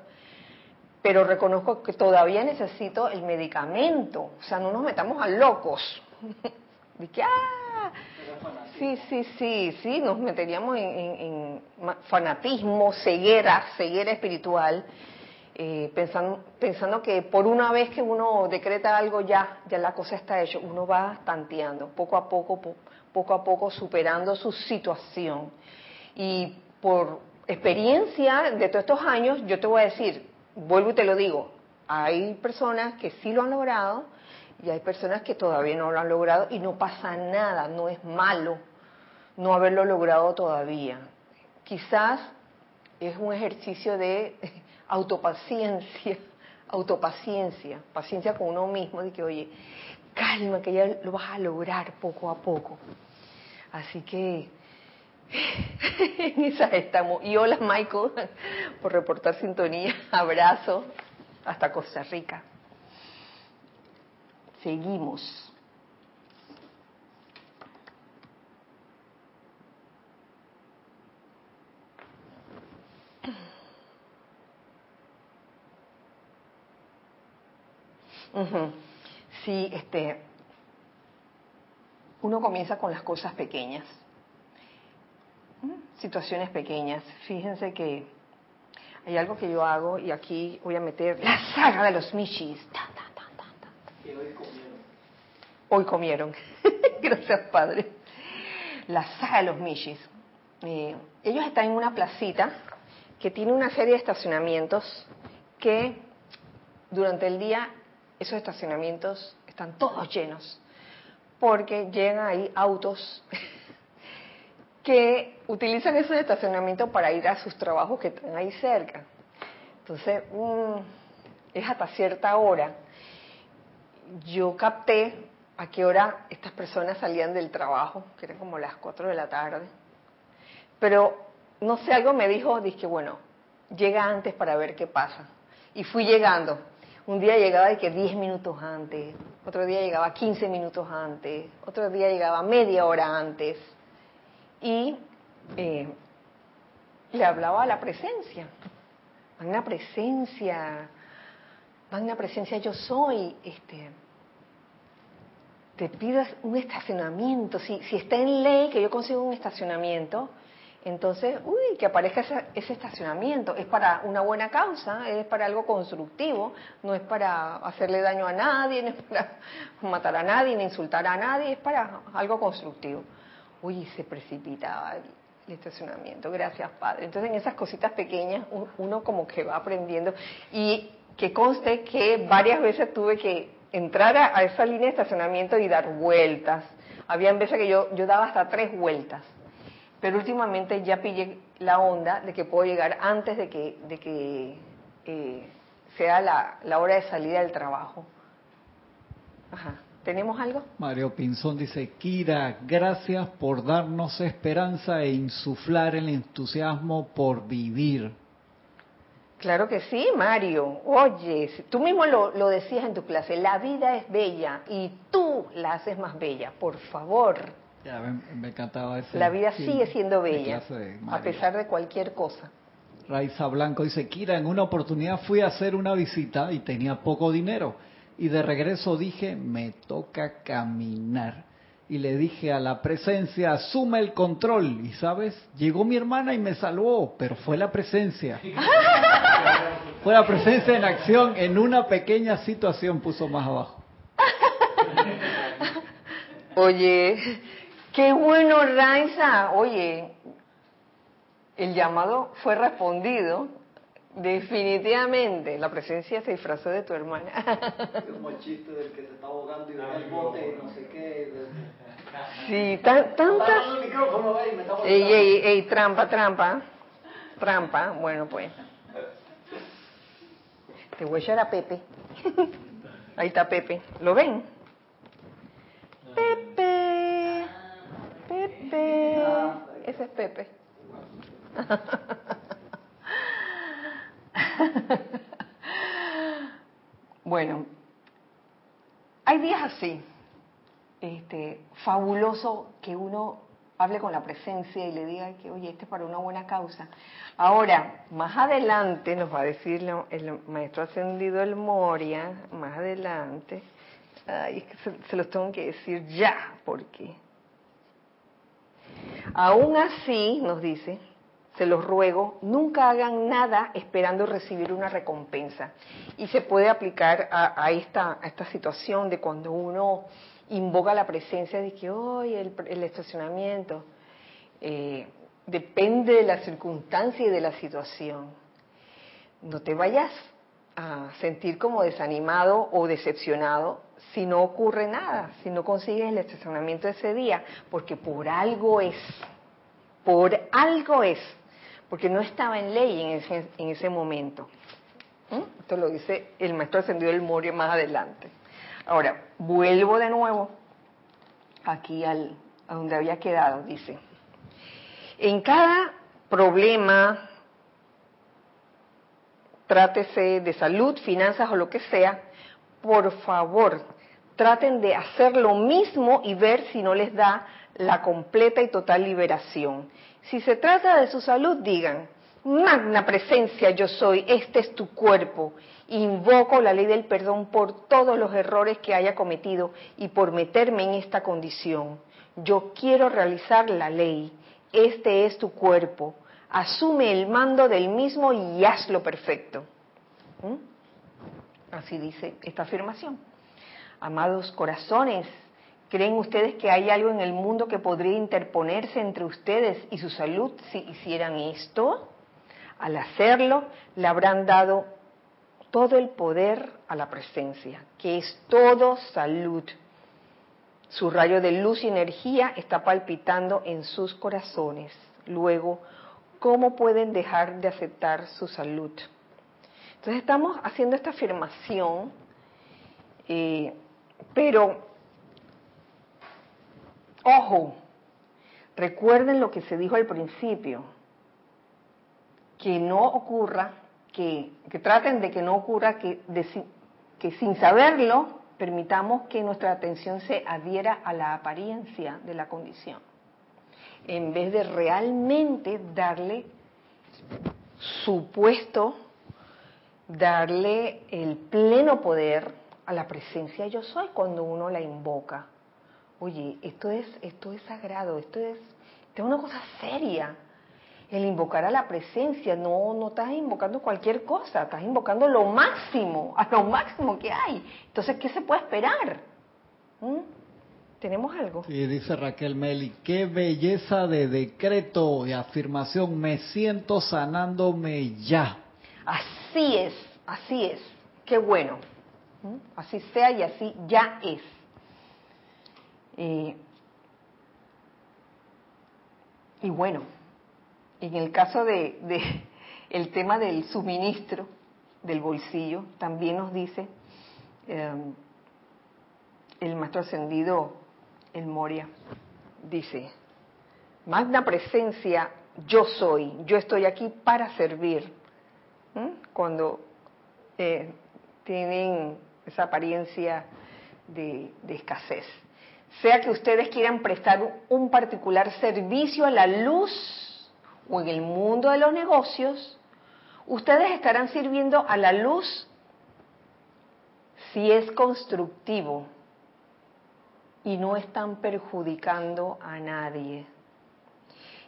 pero reconozco que todavía necesito el medicamento. O sea, no nos metamos a locos. de que, ah, Sí, sí, sí, sí, nos meteríamos en, fanatismo, ceguera, ceguera espiritual, eh, pensando, pensando que por una vez que uno decreta algo ya, ya la cosa está hecha, uno va tanteando, poco a poco, poco a poco superando su situación. Y por experiencia de todos estos años, yo te voy a decir, vuelvo y te lo digo, hay personas que sí lo han logrado, y hay personas que todavía no lo han logrado y no pasa nada, no es malo no haberlo logrado todavía. Quizás es un ejercicio de autopaciencia autopaciencia, paciencia con uno mismo, de que, oye, calma, que ya lo vas a lograr poco a poco. Así que en esas estamos. Y hola Michael por reportar sintonía. Abrazo hasta Costa Rica. Seguimos. Sí, este, uno comienza con las cosas pequeñas, situaciones pequeñas. Fíjense que hay algo que yo hago y aquí voy a meter la saga de los Michis. hoy comieron. Hoy comieron. Gracias, Padre. La saga de los Michis. Eh, ellos están en una placita que tiene una serie de estacionamientos que durante el día esos estacionamientos están todos llenos, porque llegan ahí autos que utilizan esos estacionamientos para ir a sus trabajos que están ahí cerca. Entonces, mm, es hasta cierta hora. Yo capté a qué hora estas personas salían del trabajo, que eran como las 4 de la tarde. Pero, no sé, algo me dijo, dije, bueno, llega antes para ver qué pasa. Y fui llegando. Un día llegaba de que 10 minutos antes, otro día llegaba 15 minutos antes, otro día llegaba media hora antes. Y eh, le hablaba a la presencia. Magna presencia, magna presencia yo soy, este, te pidas un estacionamiento. Si, si está en ley que yo consiga un estacionamiento, entonces, uy, que aparezca ese, estacionamiento. Es para una buena causa, es para algo constructivo, no es para hacerle daño a nadie, no es para matar a nadie, ni insultar a nadie, es para algo constructivo. Uy, se precipitaba el, estacionamiento, gracias Padre. Entonces, en esas cositas pequeñas, uno como que va aprendiendo. Y que conste que varias veces tuve que entrar a, esa línea de estacionamiento y dar vueltas. Habían veces que yo, yo daba hasta tres vueltas pero últimamente ya pillé la onda de que puedo llegar antes de que, de que eh, sea la, la, hora de salida del trabajo. Ajá. ¿Tenemos algo? Mario Pinzón dice, Kira, gracias por darnos esperanza e insuflar el entusiasmo por vivir. Claro que sí, Mario. Oye, tú mismo lo, lo, decías en tu clase, la vida es bella y tú la haces más bella, por favor. Ya, me, encantaba ese. La vida sigue siendo bella, a pesar de cualquier cosa. Raiza Blanco dice, Kira, en una oportunidad fui a hacer una visita y tenía poco dinero. Y de regreso dije, me toca caminar. Y le dije a la presencia, asume el control. Y sabes, llegó mi hermana y me salvó, pero fue la presencia. fue la presencia en acción en una pequeña situación, puso más abajo. Oye, Qué bueno, Raiza. Oye, el llamado fue respondido. Definitivamente, la presencia se disfrazó de tu hermana. Como el chiste del que se está ahogando y ve el bote y no sé qué. Sí, tantas. Ey, ey, ey, trampa, trampa. Trampa, bueno, pues. Te voy a echar a Pepe. Ahí está Pepe. ¿Lo ven? Pepe. Pepe. Ese es Pepe. bueno, hay días así, este, fabuloso que uno hable con la presencia y le diga que, oye, este es para una buena causa. Ahora, más adelante nos va a decir el maestro ascendido el Moria, más adelante, ay, es que se, se los tengo que decir ya, porque Aún así, nos dice, se los ruego, nunca hagan nada esperando recibir una recompensa. Y se puede aplicar a, esta, esta situación de cuando uno invoca la presencia de que hoy el, estacionamiento eh, depende de la circunstancia y de la situación. No te vayas a sentir como desanimado o decepcionado si no ocurre nada, si no consigues el estacionamiento ese día, porque por algo es, por algo es, porque no estaba en ley en ese, en ese momento. ¿Mm? Esto lo dice el maestro ascendido del Moria más adelante. Ahora, vuelvo de nuevo aquí al, a donde había quedado, dice. En cada problema, trátese de salud, finanzas o lo que sea, por favor, traten de hacer lo mismo y ver si no les da la completa y total liberación. Si se trata de su salud, digan, magna presencia yo soy, este es tu cuerpo. Invoco la ley del perdón por todos los errores que haya cometido y por meterme en esta condición. Yo quiero realizar la ley. Este es tu cuerpo. Asume el mando del mismo y hazlo perfecto. ¿Mm? Así dice esta afirmación. Amados corazones, ¿creen ustedes que hay algo en el mundo que podría interponerse entre ustedes y su salud si hicieran esto? Al hacerlo, le habrán dado todo el poder a la presencia, que es todo salud. Su rayo de luz y energía está palpitando en sus corazones. Luego, ¿cómo pueden dejar de aceptar su salud? Entonces estamos haciendo esta afirmación, eh, pero, ojo, recuerden lo que se dijo al principio, que no ocurra, que, traten de que no ocurra que, que sin saberlo permitamos que nuestra atención se adhiera a la apariencia de la condición, en vez de realmente darle su puesto, darle el pleno poder a la presencia yo soy cuando uno la invoca. Oye, esto es, esto es sagrado, esto es, esto es una cosa seria el invocar a la presencia, no, no estás invocando cualquier cosa, estás invocando lo máximo, a lo máximo que hay. Entonces, ¿qué se puede esperar? ¿Mm? ¿Tenemos algo? Sí, dice Raquel Meli, qué belleza de decreto y afirmación, me siento sanándome ya. Así es, así es, qué bueno. Así sea y así ya es. Eh, y bueno, en el caso de, el tema del suministro del bolsillo, también nos dice em, el maestro ascendido, el Moria, dice, magna presencia, yo soy, yo estoy aquí para servir. Cuando eh, tienen esa apariencia de escasez. Sea que ustedes quieran prestar un particular servicio a la luz o en el mundo de los negocios, ustedes estarán sirviendo a la luz si es constructivo y no están perjudicando a nadie.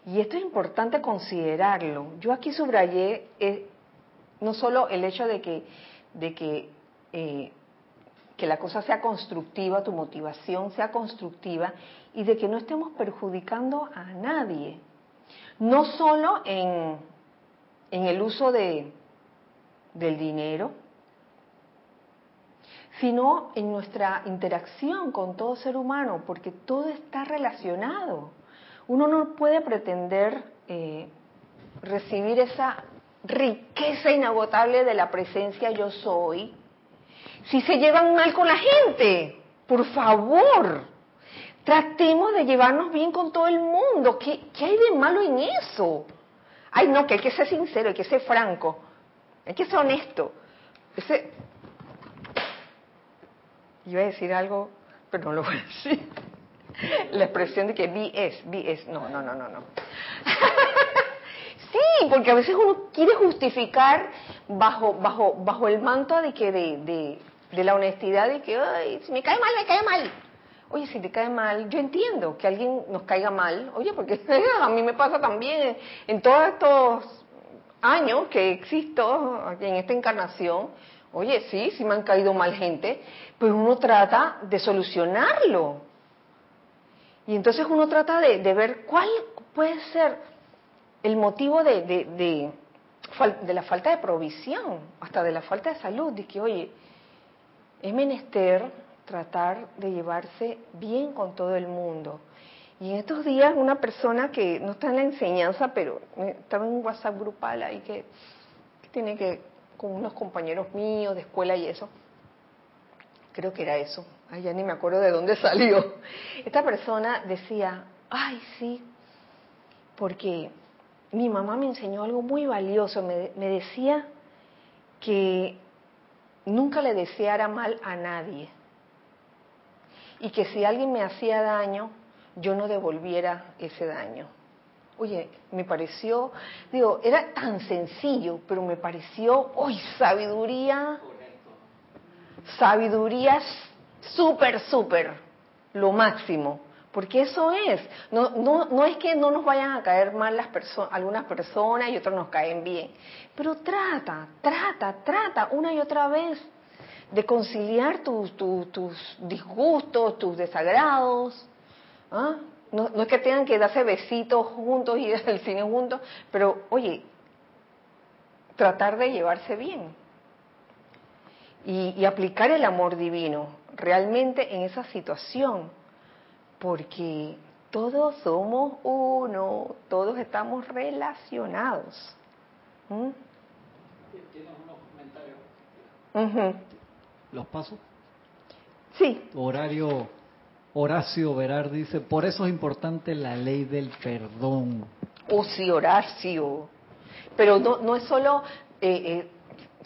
Y esto es importante considerarlo. Yo aquí subrayé eh, no solo el hecho de que, de que, eh, que la cosa sea constructiva, tu motivación sea constructiva y de que no estemos perjudicando a nadie no solo en, el uso de, del dinero, sino en nuestra interacción con todo ser humano, porque todo está relacionado. Uno no puede pretender eh, recibir esa riqueza inagotable de la presencia yo soy si se llevan mal con la gente. Por favor, Tratemos de llevarnos bien con todo el mundo. ¿Qué, hay de malo en eso? Ay, no, que hay que ser sincero, hay que ser franco, hay que ser honesto. Ese... Iba a decir algo, pero no lo voy a decir. La expresión de que BS, BS, no, no, no, no, no. sí, porque a veces uno quiere justificar bajo, bajo, bajo el manto de que de, de, de la honestidad de que, ay, si me cae mal, me cae mal oye, si te cae mal, yo entiendo que alguien nos caiga mal, oye, porque a mí me pasa también en todos estos años que existo en esta encarnación, oye, sí, sí me han caído mal gente, pero uno trata de solucionarlo. Y entonces uno trata de, ver cuál puede ser el motivo de, de, de, la falta de provisión, hasta de la falta de salud, de que, oye, es menester tratar de llevarse bien con todo el mundo. Y en estos días una persona que no está en la enseñanza, pero estaba en un WhatsApp grupal ahí que, tiene que con unos compañeros míos de escuela y eso. Creo que era eso. Ay, ya ni me acuerdo de dónde salió. Esta persona decía, ay, sí, porque mi mamá me enseñó algo muy valioso. Me, me decía que nunca le deseara mal a nadie. Y que si alguien me hacía daño, yo no devolviera ese daño. Oye, me pareció, digo, era tan sencillo, pero me pareció, uy, sabiduría, sabiduría súper, súper, lo máximo. Porque eso es, no, no, no es que no nos vayan a caer mal las personas, algunas personas y otras nos caen bien, pero trata, trata, trata una y otra vez de conciliar tus, tus disgustos, tus desagrados. ¿ah? No, no, es que tengan que darse besitos juntos y ir al cine juntos, pero oye, tratar de llevarse bien y, y aplicar el amor divino realmente en esa situación porque todos somos uno, todos estamos relacionados. ¿Mm? unos comentarios? ¿Los paso? Sí. Horario, Horacio Verar dice, por eso es importante la ley del perdón. Oh, sí, Horacio. Pero no, no es solo eh, eh,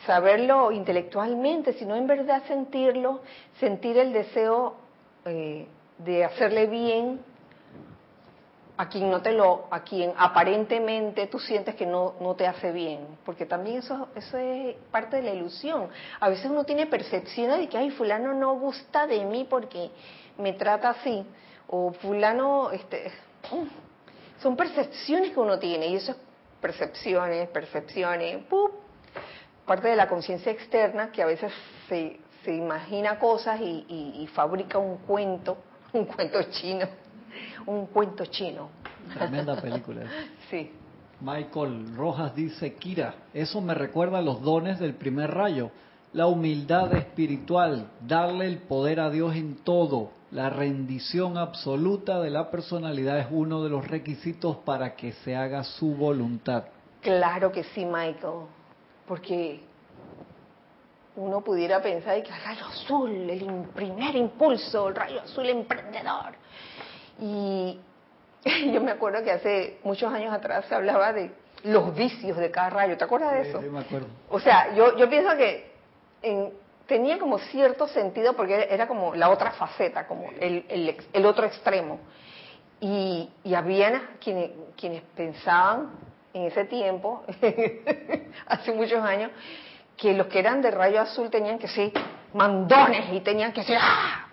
saberlo intelectualmente, sino en verdad sentirlo, sentir el deseo eh, de hacerle bien a quien no te lo, a quien aparentemente tú sientes que no, no te hace bien, porque también eso, eso es parte de la ilusión. A veces uno tiene percepciones de que, ay, fulano no gusta de mí porque me trata así, o fulano, este, mm, son percepciones que uno tiene, y eso es percepciones, percepciones, parte de la conciencia externa que a veces se, se imagina cosas y fabrica un cuento un cuento chino, un cuento chino. Tremenda película. Sí. Michael Rojas dice, Kira, eso me recuerda a los dones del primer rayo, la humildad espiritual, darle el poder a Dios en todo, la rendición absoluta de la personalidad es uno de los requisitos para que se haga su voluntad. Claro que sí, Michael, porque uno pudiera pensar que el rayo azul, el primer impulso, el rayo azul emprendedor. Y yo me acuerdo que hace muchos años atrás se hablaba de los vicios de cada rayo. ¿Te acuerdas de eso? Sí, me acuerdo. O sea, yo, yo pienso que tenía como cierto sentido porque era como la otra faceta, como el, el, el otro extremo. Y, y había quienes, quienes pensaban en ese tiempo, hace muchos años, que los que eran de rayo azul tenían que ser mandones y tenían que ser ¡ah!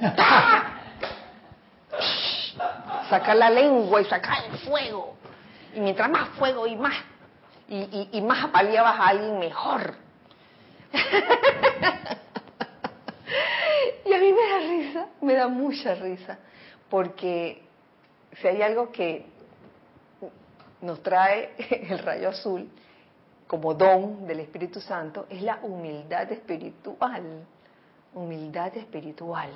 sacar la lengua y sacar el fuego. Y mientras más fuego y más, y, y, más apaleabas a alguien, mejor. y a mí me da risa, me da mucha risa, porque si hay algo que nos trae el rayo azul, como don del Espíritu Santo es la humildad espiritual. Humildad espiritual.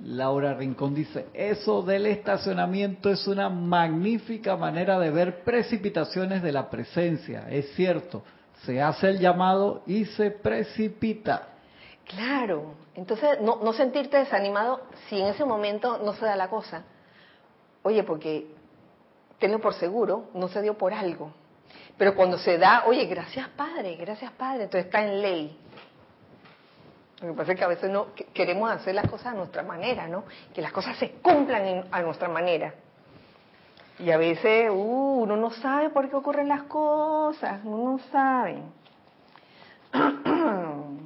Laura Rincón dice, eso del estacionamiento es una magnífica manera de ver precipitaciones de la presencia. Es cierto, se hace el llamado y se precipita. Claro, entonces no, no sentirte desanimado si en ese momento no se da la cosa. Oye, porque tenlo por seguro, no se dio por algo. Pero cuando se da, oye, gracias Padre, gracias Padre, entonces está en ley. Lo que pasa es que a veces no queremos hacer las cosas a nuestra manera, ¿no? Que las cosas se cumplan a nuestra manera. Y a veces uh, uno no sabe por qué ocurren las cosas, uno no sabe.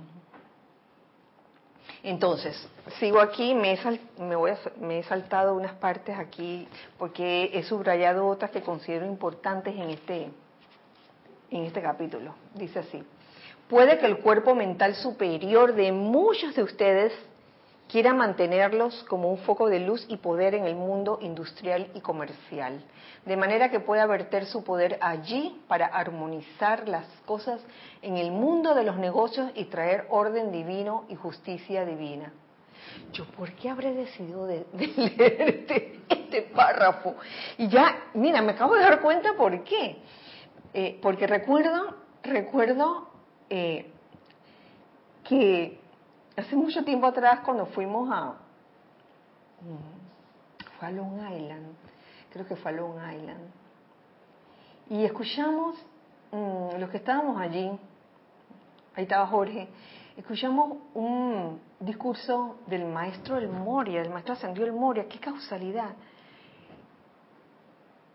Entonces, sigo aquí, me he, me, voy me he saltado unas partes aquí porque he subrayado otras que considero importantes en este, en este capítulo. Dice así, puede que el cuerpo mental superior de muchos de ustedes quiera mantenerlos como un foco de luz y poder en el mundo industrial y comercial, de manera que pueda verter su poder allí para armonizar las cosas en el mundo de los negocios y traer orden divino y justicia divina. Yo, ¿por qué habré decidido de, leer este, este, párrafo? Y ya, mira, me acabo de dar cuenta por qué. Eh, porque recuerdo, recuerdo eh, que hace mucho tiempo atrás cuando fuimos a, mm, fue a Long Island, creo que fue a Long Island, y escuchamos, mm, los que estábamos allí, ahí estaba Jorge, escuchamos un discurso del maestro El Moria, del maestro ascendió El Moria, qué causalidad.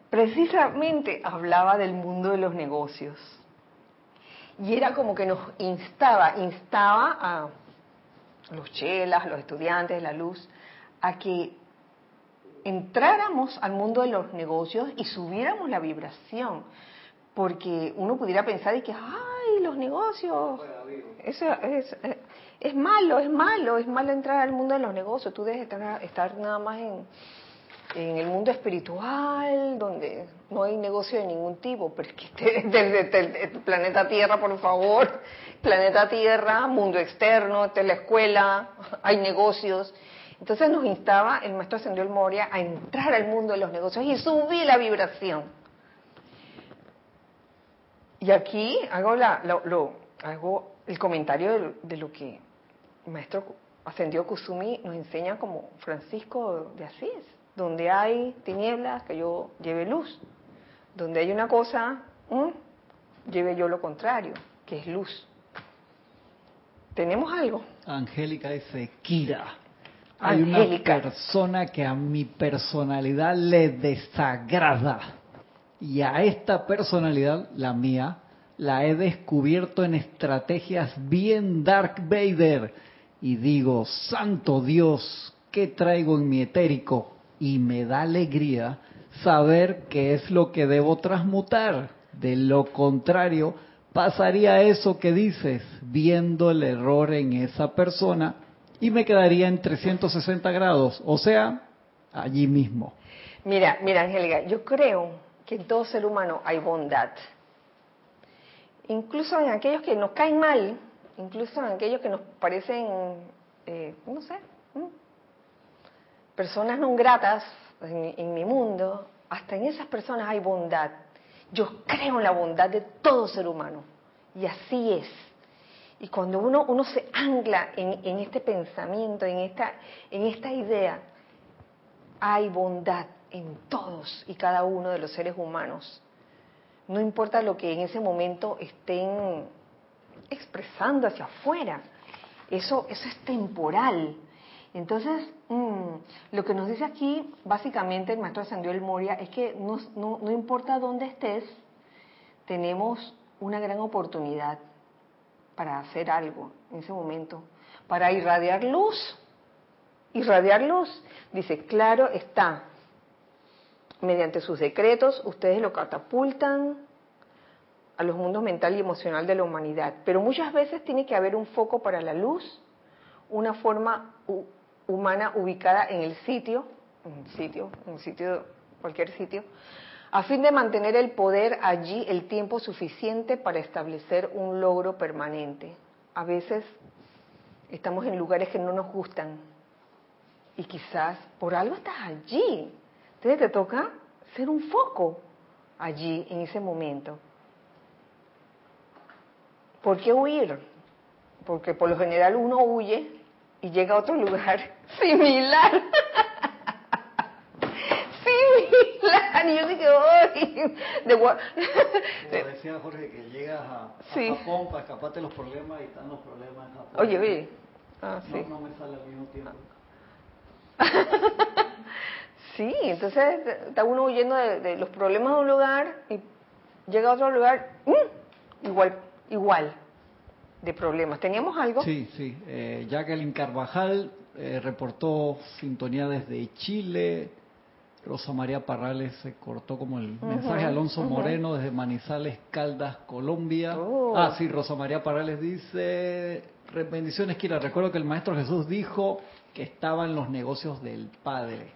Precisamente hablaba del mundo de los negocios. Y era como que nos instaba, instaba a los chelas, los estudiantes la luz, a que entráramos al mundo de los negocios y subiéramos la vibración. Porque uno pudiera pensar y que, ay, los negocios, eso es, es, malo, es malo, es malo entrar al mundo de los negocios. Tú debes estar, estar nada más en, en el mundo espiritual, donde no hay negocio de ningún tipo, pero es que desde el planeta Tierra, por favor, planeta Tierra, mundo externo, esta es la escuela, hay negocios. Entonces nos instaba el maestro Ascendió el Moria a entrar al mundo de los negocios y subir la vibración. Y aquí hago, la, lo, hago el comentario de, lo que el maestro Ascendió Kusumi nos enseña como Francisco de Asís donde hay tinieblas, que yo lleve luz. Donde hay una cosa, lleve yo lo contrario, que es luz. ¿Tenemos algo? Angélica dice, Kira, hay una persona que a mi personalidad le desagrada. Y a esta personalidad, la mía, la he descubierto en estrategias bien Dark Vader. Y digo, Santo Dios, ¿qué traigo en mi etérico? y me da alegría saber qué es lo que debo transmutar. De lo contrario, pasaría eso que dices, viendo el error en esa persona y me quedaría en 360 grados, o sea, allí mismo. Mira, mira, Angélica, yo creo que en todo ser humano hay bondad. Incluso en aquellos que nos caen mal, incluso en aquellos que nos parecen, eh, no sé, personas no gratas en, mi mundo, hasta en esas personas hay bondad. Yo creo en la bondad de todo ser humano. Y así es. Y cuando uno, uno se ancla en, este pensamiento, en esta, en esta idea, hay bondad en todos y cada uno de los seres humanos. No importa lo que en ese momento estén expresando hacia afuera. Eso, eso es temporal. Entonces, mm, lo que nos dice aquí, básicamente, el maestro Ascendió el Moria, es que no, no, importa dónde estés, tenemos una gran oportunidad para hacer algo en ese momento, para irradiar luz. Irradiar luz, dice, claro está, mediante sus decretos ustedes lo catapultan a los mundos mental y emocional de la humanidad, pero muchas veces tiene que haber un foco para la luz, una forma humana ubicada en el sitio, el sitio, el sitio, cualquier sitio, a fin de mantener el poder allí el tiempo suficiente para establecer un logro permanente. A veces estamos en lugares que no nos gustan y quizás por algo estás allí. Entonces te toca ser un foco allí en ese momento. ¿Por qué huir? Porque por lo general uno huye y llega a otro lugar similar. similar. Y yo dije, ¡ay! De Como decía Jorge, que llegas a, Japón para escaparte de los problemas y están los problemas en Japón. Oye, oye. Ah, sí. no, me sale al mismo tiempo. sí, entonces está uno huyendo de, los problemas de un lugar y llega a otro lugar, ¡mm! igual, igual de problemas. ¿Teníamos algo? Sí, sí. Eh, Jacqueline Carvajal eh, reportó sintonía desde Chile. Rosa María Parrales se cortó como el mensaje. Alonso Moreno desde Manizales, Caldas, Colombia. Oh. Ah, sí, Rosa María Parrales dice, bendiciones, Kira. Recuerdo que el Maestro Jesús dijo que estaba en los negocios del Padre.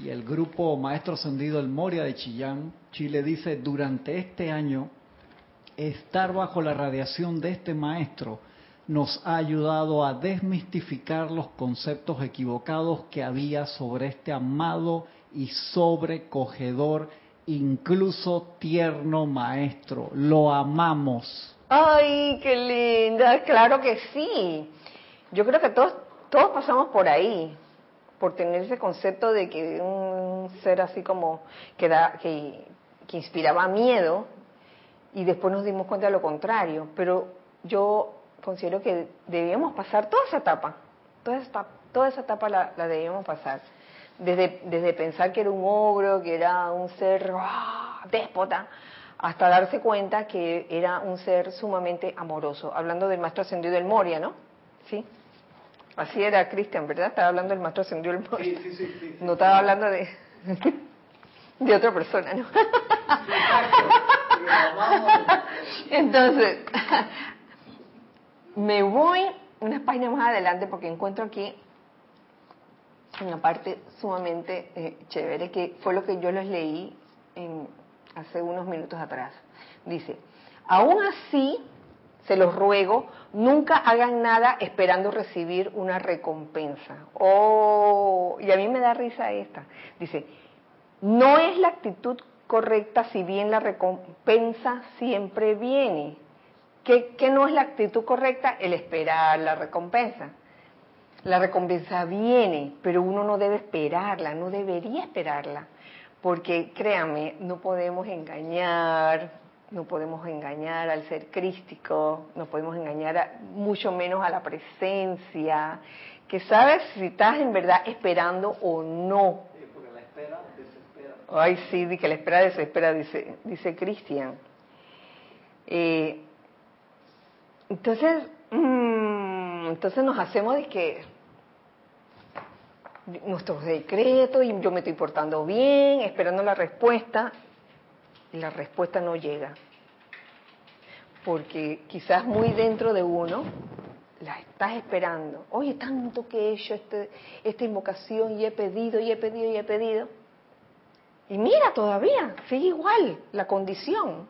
Y el grupo Maestro Ascendido El Moria de Chillán, Chile, dice, durante este año estar bajo la radiación de este maestro nos ha ayudado a desmistificar los conceptos equivocados que había sobre este amado y sobrecogedor incluso tierno maestro. Lo amamos. Ay, qué linda. Claro que sí. Yo creo que todos, todos pasamos por ahí, por tener ese concepto de que un ser así como que, da, que, que inspiraba miedo y después nos dimos cuenta de lo contrario. Pero yo considero que debíamos pasar toda esa etapa, toda esa, toda esa etapa la, la debíamos pasar. Desde, desde pensar que era un ogro, que era un ser ¡ah! déspota, hasta darse cuenta que era un ser sumamente amoroso. Hablando del maestro ascendido del Moria, ¿no? Sí. Así era Cristian, ¿verdad? Estaba hablando del maestro ascendido del Moria. Sí, sí, sí, no estaba hablando de, de otra persona, ¿no? Entonces, me voy unas páginas más adelante porque encuentro aquí una parte sumamente eh, chévere que fue lo que yo les leí en, hace unos minutos atrás. Dice, aún así, se los ruego, nunca hagan nada esperando recibir una recompensa. Oh, y a mí me da risa esta. Dice, no es la actitud correcta si bien la recompensa siempre viene. ¿Qué, no es la actitud correcta? El esperar la recompensa. La recompensa viene, pero uno no debe esperarla, no debería esperarla, porque créame, no podemos engañar, no podemos engañar al ser crístico, no podemos engañar mucho menos a la presencia, que sabes si estás en verdad esperando o no. porque la espera. Ay, sí, que la espera desespera, dice, dice Cristian. Eh, entonces, mm, entonces nos hacemos de que nuestros decretos y yo me estoy portando bien, esperando la respuesta, y la respuesta no llega. Porque quizás muy dentro de uno la estás esperando. Oye, tanto que he hecho este, esta invocación y he pedido y he pedido y he pedido. Y mira, todavía sigue igual la condición.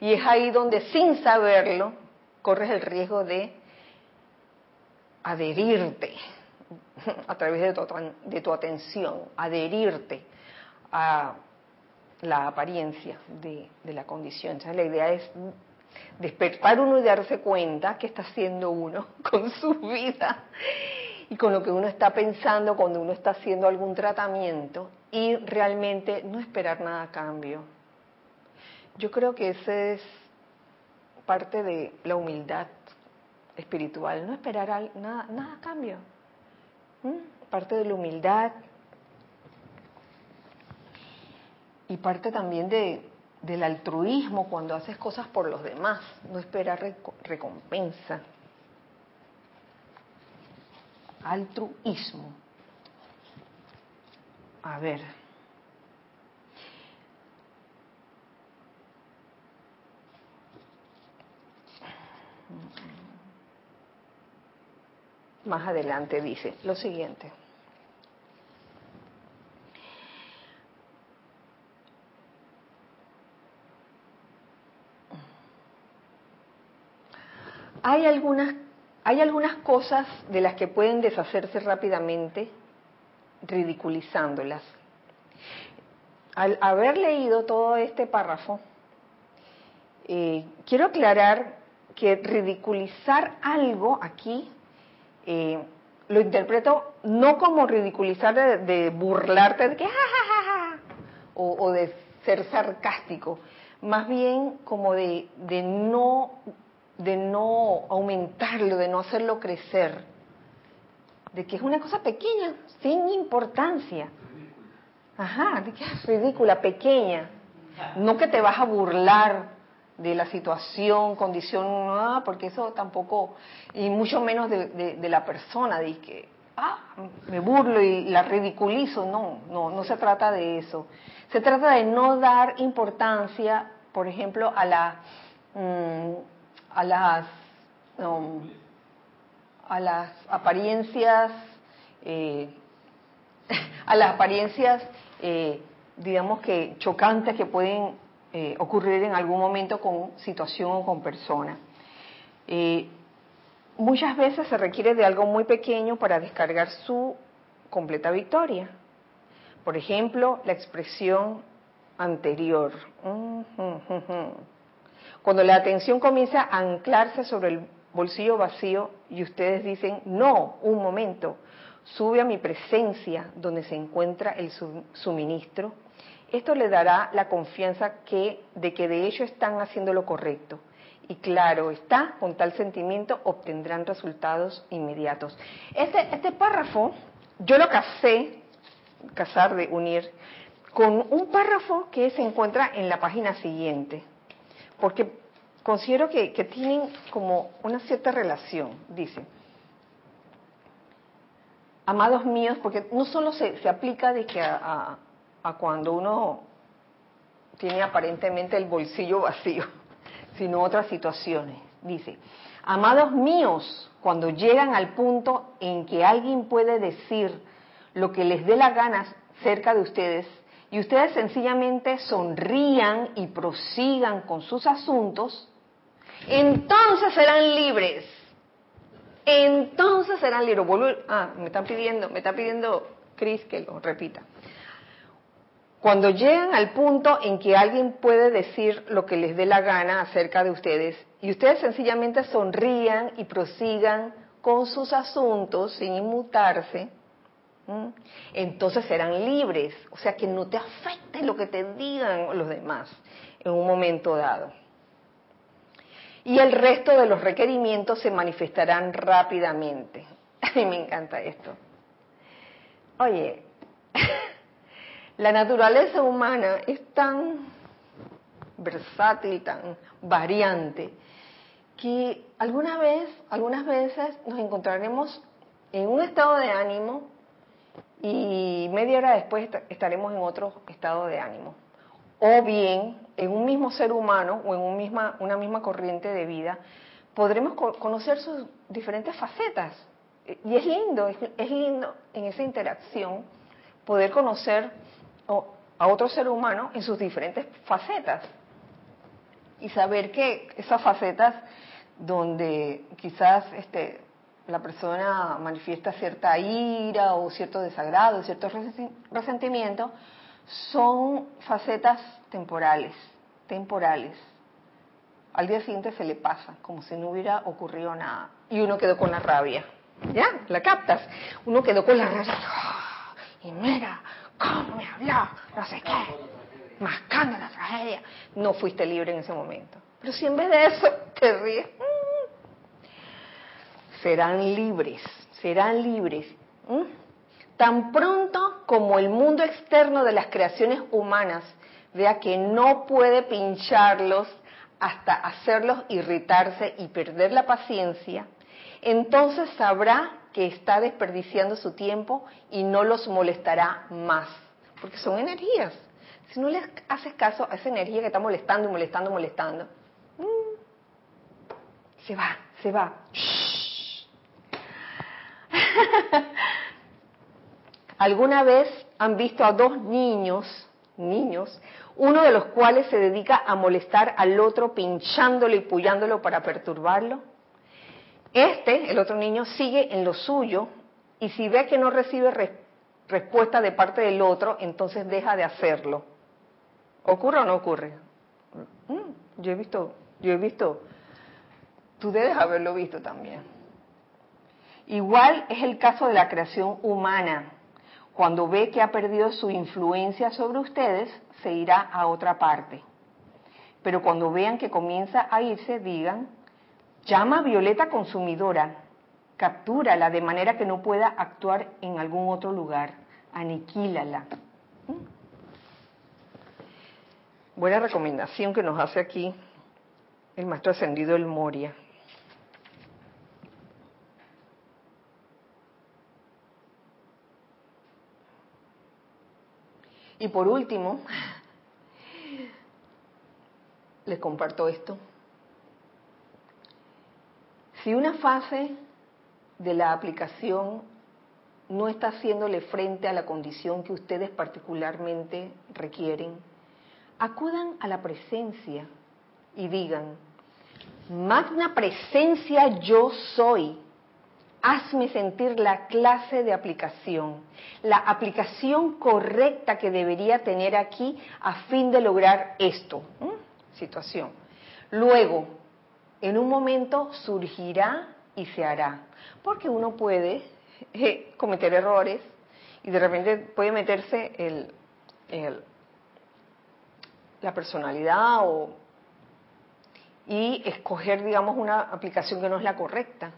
Y es ahí donde sin saberlo corres el riesgo de adherirte a través de tu, de tu atención, adherirte a la apariencia de, la condición. la idea es despertar uno y darse cuenta que está haciendo uno con su vida y con lo que uno está pensando cuando uno está haciendo algún tratamiento y realmente no esperar nada a cambio. Yo creo que ese es parte de la humildad espiritual, no esperar nada, nada a cambio. Parte de la humildad y parte también de, del altruismo cuando haces cosas por los demás, no esperar recompensa. Altruismo. A ver. Más adelante dice lo siguiente. Hay algunas, hay algunas cosas de las que pueden deshacerse rápidamente ridiculizándolas. Al haber leído todo este párrafo, eh, quiero aclarar que ridiculizar algo aquí eh, lo interpreto no como ridiculizar de, burlarte de que ja, o, o, de ser sarcástico, más bien como de, de no de no aumentarlo, de no hacerlo crecer, de que es una cosa pequeña, sin importancia. Ajá, de que es ridícula, pequeña. No que te vas a burlar de la situación, condición, ah, porque eso tampoco, y mucho menos de, la persona, de que, ah, me burlo y la ridiculizo, no, no, no se trata de eso. Se trata de no dar importancia, por ejemplo, a la, mm, a las, a las apariencias, eh, a las apariencias, eh, digamos que chocantes que pueden eh, ocurrir en algún momento con situación o con persona. Muchas veces se requiere de algo muy pequeño para descargar su completa victoria. Por ejemplo, la expresión anterior. Cuando la atención comienza a anclarse sobre el bolsillo vacío y ustedes dicen, no, un momento, sube a mi presencia donde se encuentra el suministro, esto le dará la confianza que, de que de hecho están haciendo lo correcto. Y claro está, con tal sentimiento obtendrán resultados inmediatos. Este, este párrafo yo lo casé, casar de unir, con un párrafo que se encuentra en la página siguiente, porque considero que, tienen como una cierta relación, dice. Amados míos, porque no solo se, aplica de que a, a cuando uno tiene aparentemente el bolsillo vacío, sino otras situaciones. Dice, amados míos, cuando llegan al punto en que alguien puede decir lo que les dé la gana cerca de ustedes y ustedes sencillamente sonrían y prosigan con sus asuntos, entonces serán libres. Entonces serán libres. ah, me están pidiendo, me está pidiendo Cris que lo repita. Cuando llegan al punto en que alguien puede decir lo que les dé la gana acerca de ustedes y ustedes sencillamente sonrían y prosigan con sus asuntos sin inmutarse, entonces serán libres, o sea que no te afecte lo que te digan los demás en un momento dado. Y el resto de los requerimientos se manifestarán rápidamente. A mí me encanta esto. Oye, la naturaleza humana es tan versátil, tan variante, que alguna vez, algunas veces nos encontraremos en un estado de ánimo y media hora después estaremos en otro estado de ánimo. O bien, en un mismo ser humano o en un misma, una misma corriente de vida, podremos conocer sus diferentes facetas. Y es lindo, es, lindo en esa interacción poder conocer a otro ser humano en sus diferentes facetas. Y saber que esas facetas donde quizás este, la persona manifiesta cierta ira o cierto desagrado, cierto resentimiento, son facetas temporales, temporales. Al día siguiente se le pasa, como si no hubiera ocurrido nada. Y uno quedó con la rabia. ¿Ya? ¿La captas? Uno quedó con la rabia. Y mira, ¿cómo me habló? No sé qué. Mascando la tragedia. No fuiste libre en ese momento. Pero si en vez de eso te ríes, serán libres, serán libres. Tan pronto como el mundo externo de las creaciones humanas vea que no puede pincharlos hasta hacerlos irritarse y perder la paciencia, entonces sabrá que está desperdiciando su tiempo y no los molestará más, porque son energías. Si no le haces caso a esa energía que está molestando y molestando, molestando, mm, se va, se va. ¿Alguna vez han visto a dos niños, niños, uno de los cuales se dedica a molestar al otro pinchándolo y pullándolo para perturbarlo? Este, el otro niño, sigue en lo suyo y si ve que no recibe respuesta de parte del otro, entonces deja de hacerlo. ¿Ocurre o no ocurre? Mm, yo he visto, yo he visto, tú debes haberlo visto también. Igual es el caso de la creación humana. Cuando ve que ha perdido su influencia sobre ustedes, se irá a otra parte. Pero cuando vean que comienza a irse, digan, llama a Violeta consumidora, captúrala de manera que no pueda actuar en algún otro lugar, aniquílala. Buena recomendación que nos hace aquí el maestro ascendido El Moria. Y por último, les comparto esto. Si una fase de la aplicación no está haciéndole frente a la condición que ustedes particularmente requieren, acudan a la presencia y digan, magna presencia yo soy, hazme sentir la clase de aplicación, la aplicación correcta que debería tener aquí a fin de lograr esto. Situación. Luego, en un momento surgirá y se hará, porque uno puede eh, cometer errores y de repente puede meterse el, la personalidad o, y escoger, digamos, una aplicación que no es la correcta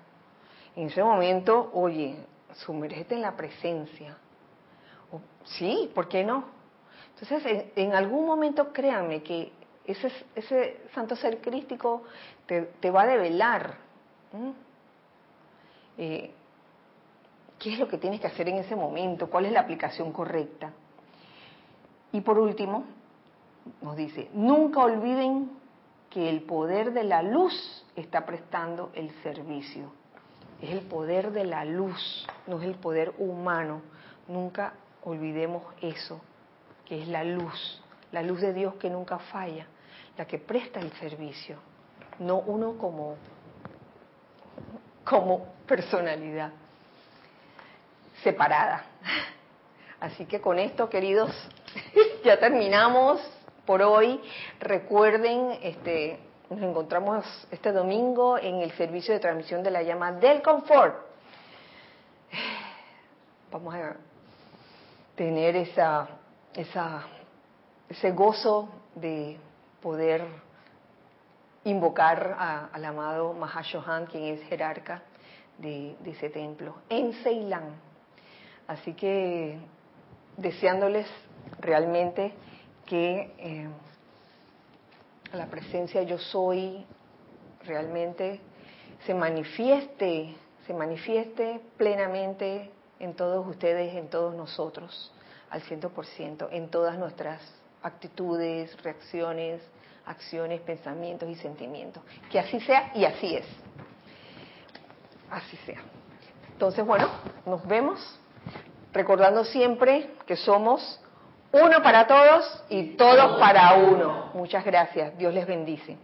en ese momento, oye, sumérgete en la presencia. sí, ¿por qué no? Entonces, en, algún momento créanme que ese, ese santo ser crístico te, va a develar. Eh, ¿Qué es lo que tienes que hacer en ese momento? ¿Cuál es la aplicación correcta? Y por último, nos dice, nunca olviden que el poder de la luz está prestando el servicio es el poder de la luz, no es el poder humano. Nunca olvidemos eso, que es la luz, la luz de Dios que nunca falla, la que presta el servicio, no uno como, como personalidad separada. Así que con esto, queridos, ya terminamos por hoy. Recuerden este, nos encontramos este domingo en el servicio de transmisión de la llama del confort. Vamos a tener esa, esa, ese gozo de poder invocar al amado Mahashohan, quien es jerarca de, ese templo, en Ceilán. Así que deseándoles realmente que eh, la presencia yo soy realmente se manifieste, se manifieste plenamente en todos ustedes, en todos nosotros, al ciento por ciento, en todas nuestras actitudes, reacciones, acciones, pensamientos y sentimientos. Que así sea y así es. Así sea. Entonces, bueno, nos vemos recordando siempre que somos uno para todos y todos para uno. Muchas gracias. Dios les bendice.